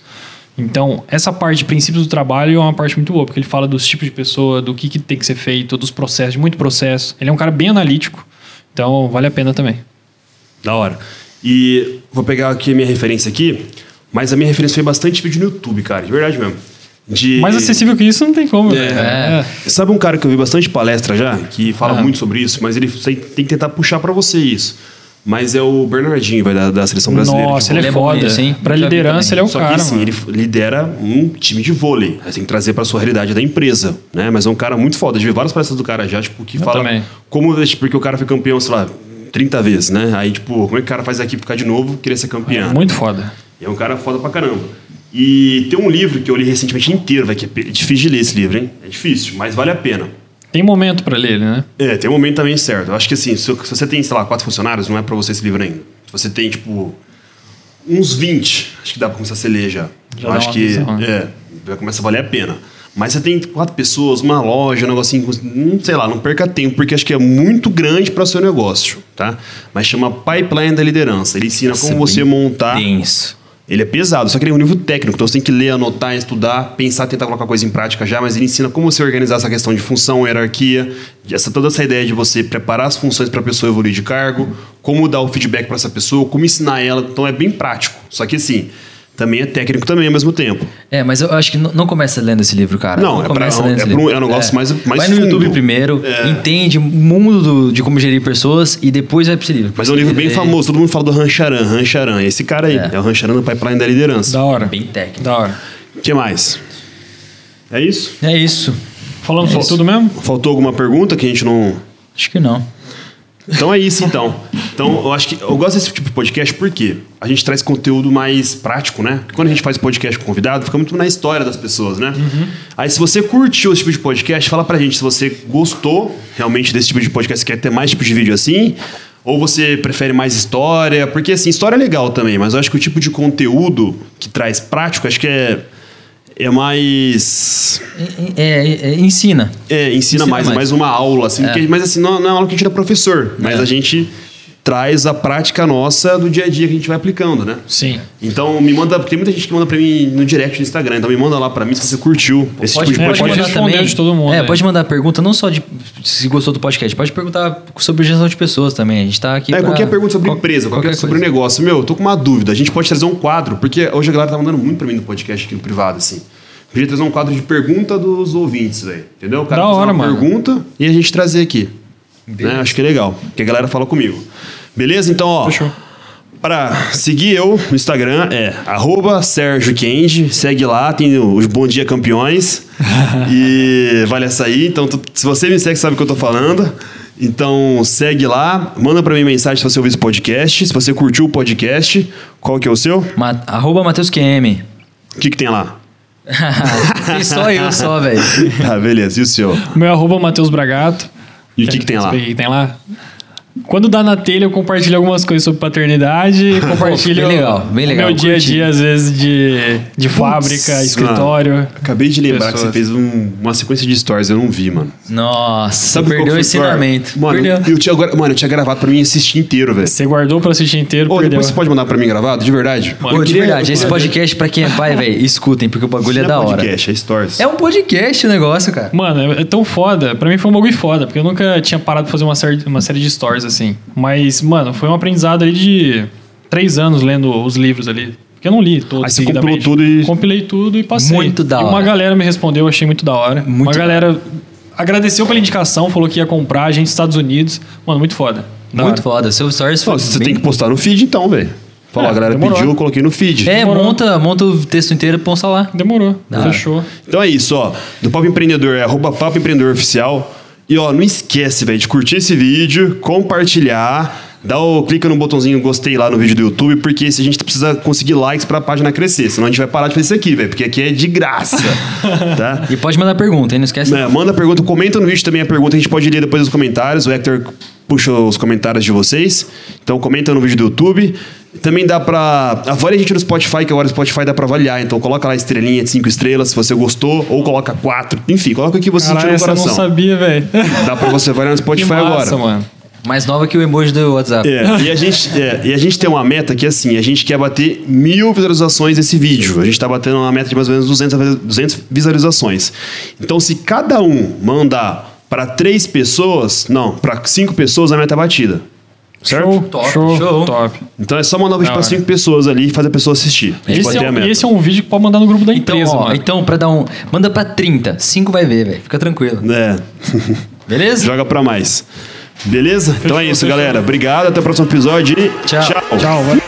Então, essa parte de princípios do trabalho é uma parte muito boa, porque ele fala dos tipos de pessoa, do que, que tem que ser feito, dos processos, de muito processo. Ele é um cara bem analítico, então vale a pena também. Da hora. E vou pegar aqui a minha referência aqui, mas a minha referência foi bastante vídeo no YouTube, cara, de verdade mesmo. De... Mais acessível que isso não tem como. É. É. Sabe um cara que eu vi bastante palestra já, que fala ah. muito sobre isso, mas ele tem que tentar puxar para você isso. Mas é o Bernardinho, vai da, da seleção brasileira. Nossa, ele é, é foda. Assim, pra liderança, ele é o Só cara. Que, assim, ele lidera um time de vôlei. Você tem que trazer pra sua realidade da empresa. Né? Mas é um cara muito foda. Eu vi várias palestras do cara já, tipo, que eu fala também. como. Porque o cara foi campeão, sei lá, 30 vezes, né? Aí, tipo, como é que o cara faz aqui ficar de novo, querer ser campeão? É muito foda. E é um cara foda pra caramba. E tem um livro que eu li recentemente inteiro, vai, que é difícil de ler esse livro, hein? É difícil, mas vale a pena. Tem momento para ler, né? É, tem um momento também certo. Eu acho que assim, se você tem, sei lá, quatro funcionários, não é para você esse livro ainda. Se você tem, tipo, uns 20, acho que dá pra começar a se ler já. já eu acho que, visão, né? é, já começa a valer a pena. Mas você tem quatro pessoas, uma loja, um negocinho, não sei lá, não perca tempo, porque acho que é muito grande para o seu negócio, tá? Mas chama Pipeline da Liderança. Ele ensina Nossa, como você montar. Denso ele é pesado, só que ele é um nível técnico, então você tem que ler, anotar, estudar, pensar, tentar colocar coisa em prática já, mas ele ensina como você organizar essa questão de função, hierarquia, essa, toda essa ideia de você preparar as funções para a pessoa evoluir de cargo, como dar o feedback para essa pessoa, como ensinar ela, então é bem prático. Só que assim, também é técnico também ao mesmo tempo. É, mas eu acho que não, começa lendo esse livro, cara. Não, não é, começa pra, lendo é, esse livro. é um negócio é. mais, mais Vai no fundo. YouTube primeiro, é. entende o mundo do, de como gerir pessoas e depois vai para esse livro. Mas é um livro bem é. famoso, todo mundo fala do Rancharan, Rancharan. Esse cara aí, é, é o Rancharan do Pipeline da Liderança. Da hora. Bem técnico. Da hora. O que mais? É isso? É isso. Falamos é tudo mesmo? Faltou alguma pergunta que a gente não... Acho que não. Então é isso, então. Então, eu acho que eu gosto desse tipo de podcast porque a gente traz conteúdo mais prático, né? Porque quando a gente faz podcast com convidado, fica muito na história das pessoas, né? Uhum. Aí, se você curtiu esse tipo de podcast, fala pra gente se você gostou realmente desse tipo de podcast, quer ter mais tipo de vídeo assim, ou você prefere mais história, porque assim, história é legal também, mas eu acho que o tipo de conteúdo que traz prático, acho que é é mais. É, é, é, ensina. É, ensina, ensina mais, mais, mais uma aula, assim. É. mas assim, não, não é uma aula que a gente é professor, mas é. a gente traz a prática nossa do dia a dia que a gente vai aplicando, né? Sim. Então me manda, tem muita gente que manda para mim no direct do Instagram, então me manda lá para mim se você curtiu esse pode, tipo de podcast. Pode responder também, de todo mundo. É, pode mandar pergunta não só de se gostou do podcast, pode perguntar sobre gestão de pessoas também. A gente tá aqui É, pra... qualquer pergunta sobre Qual, empresa, qualquer, qualquer sobre negócio. Meu, eu tô com uma dúvida, a gente pode trazer um quadro, porque hoje a galera tá mandando muito para mim no podcast aqui no privado assim. Podia trazer um quadro de pergunta dos ouvintes, velho. Entendeu? O cara da hora, uma mano. pergunta e a gente trazer aqui. Né? Acho que é legal. Que a galera fala comigo. Beleza? Então, ó. Fechou. Para seguir eu no Instagram é arroba Sérgio Kendi, segue lá, tem os Bom Dia Campeões e vale essa aí. Então, tu, se você me segue, sabe o que eu tô falando. Então, segue lá, manda para mim mensagem se você ouviu esse podcast, se você curtiu o podcast. Qual que é o seu? Ma arroba Matheus QM. O que, que tem lá? tem só eu só, velho. Tá, beleza. E o seu? Meu arroba Matheus Bragato. E o que, que tem lá? O que tem lá? Quando dá na telha, eu compartilho algumas coisas sobre paternidade, compartilho bem legal, bem legal, meu dia a dia, às vezes, de, de fábrica, escritório. Mano, acabei de lembrar pessoas. que você fez um- uma sequência de stories, eu não vi, mano. Nossa, Sabe perdeu o ensinamento. Mano, perdeu. eu tinha, agora- mano, eu tinha gravado pra mim assistir inteiro, velho. Você guardou pra assistir inteiro, Ô, perdeu. depois você pode mandar pra mim gravado, de verdade? Mano, Pô, de queria- verdade, esse podcast, pra quem é pai, velho, escutem, porque o bagulho é Não da hora. podcast, é stories. É um podcast o negócio, cara. Mano, é é tão foda. Pra mim foi um bagulho foda, porque eu nunca tinha parado pra fazer uma série, uma série de stories assim. Mas, mano, foi um aprendizado aí de três anos lendo os livros ali. Porque eu não li todos. Aí você compilou tudo e- Compilei tudo e passei. Muito da E uma hora. galera me respondeu, eu achei muito da hora. Muito uma galera agradeceu pela indicação, falou que ia comprar, a gente dos Estados Unidos. Mano, muito foda. Da Muito hora. foda. Seu stories Pô, foi você bem- tem que postar no feed então, velho. Falou, É, a galera demorou. pediu, eu coloquei no feed. É, Demorou. monta, monta o texto inteiro e posta lá. Demorou. Hora. Fechou. Então é isso, ó. Do Papo Empreendedor é arroba Papo Empreendedor Oficial. E ó, não esquece, velho, de curtir esse vídeo, compartilhar, dá o clica no botãozinho gostei lá no vídeo do YouTube, porque se a gente precisa conseguir likes pra página crescer, senão a gente vai parar de fazer isso aqui, velho, porque aqui é de graça, tá? E pode mandar pergunta, hein? Não esquece. É, manda pergunta, comenta no vídeo também a pergunta, a gente pode ler depois nos comentários. O Hector puxa os comentários de vocês. Então comenta no vídeo do YouTube. Também dá pra. Avalie a gente no Spotify, que agora o Spotify dá pra avaliar. Então coloca lá estrelinha de 5 estrelas se você gostou, ou coloca 4. Enfim, coloca o que você Caralho, sentiu no eu não coração. sabia, velho. Dá pra você avaliar no Spotify Que massa, agora. mano. Mais nova que o emoji do WhatsApp. É, e, a gente, é, e a gente tem uma meta que é assim, a gente quer bater mil visualizações nesse vídeo. A gente tá batendo uma meta de mais ou menos 200, a- 200 visualizações. Então, se cada um mandar para três pessoas, não, para cinco pessoas, a meta é batida. Certo? Show, Top, show, show. top. Então é só mandar um vídeo hora. cinco pessoas ali e fazer a pessoa assistir. A gente Esse é, a um, esse é um vídeo que pode mandar no grupo da Então, empresa, ó, mano. então, pra dar um. Manda pra 30. 5 vai ver, velho. Fica tranquilo. É. Beleza? Joga para mais. Beleza? então é isso, fechou. galera. Obrigado, até o próximo episódio e Tchau. tchau. Tchau, valeu.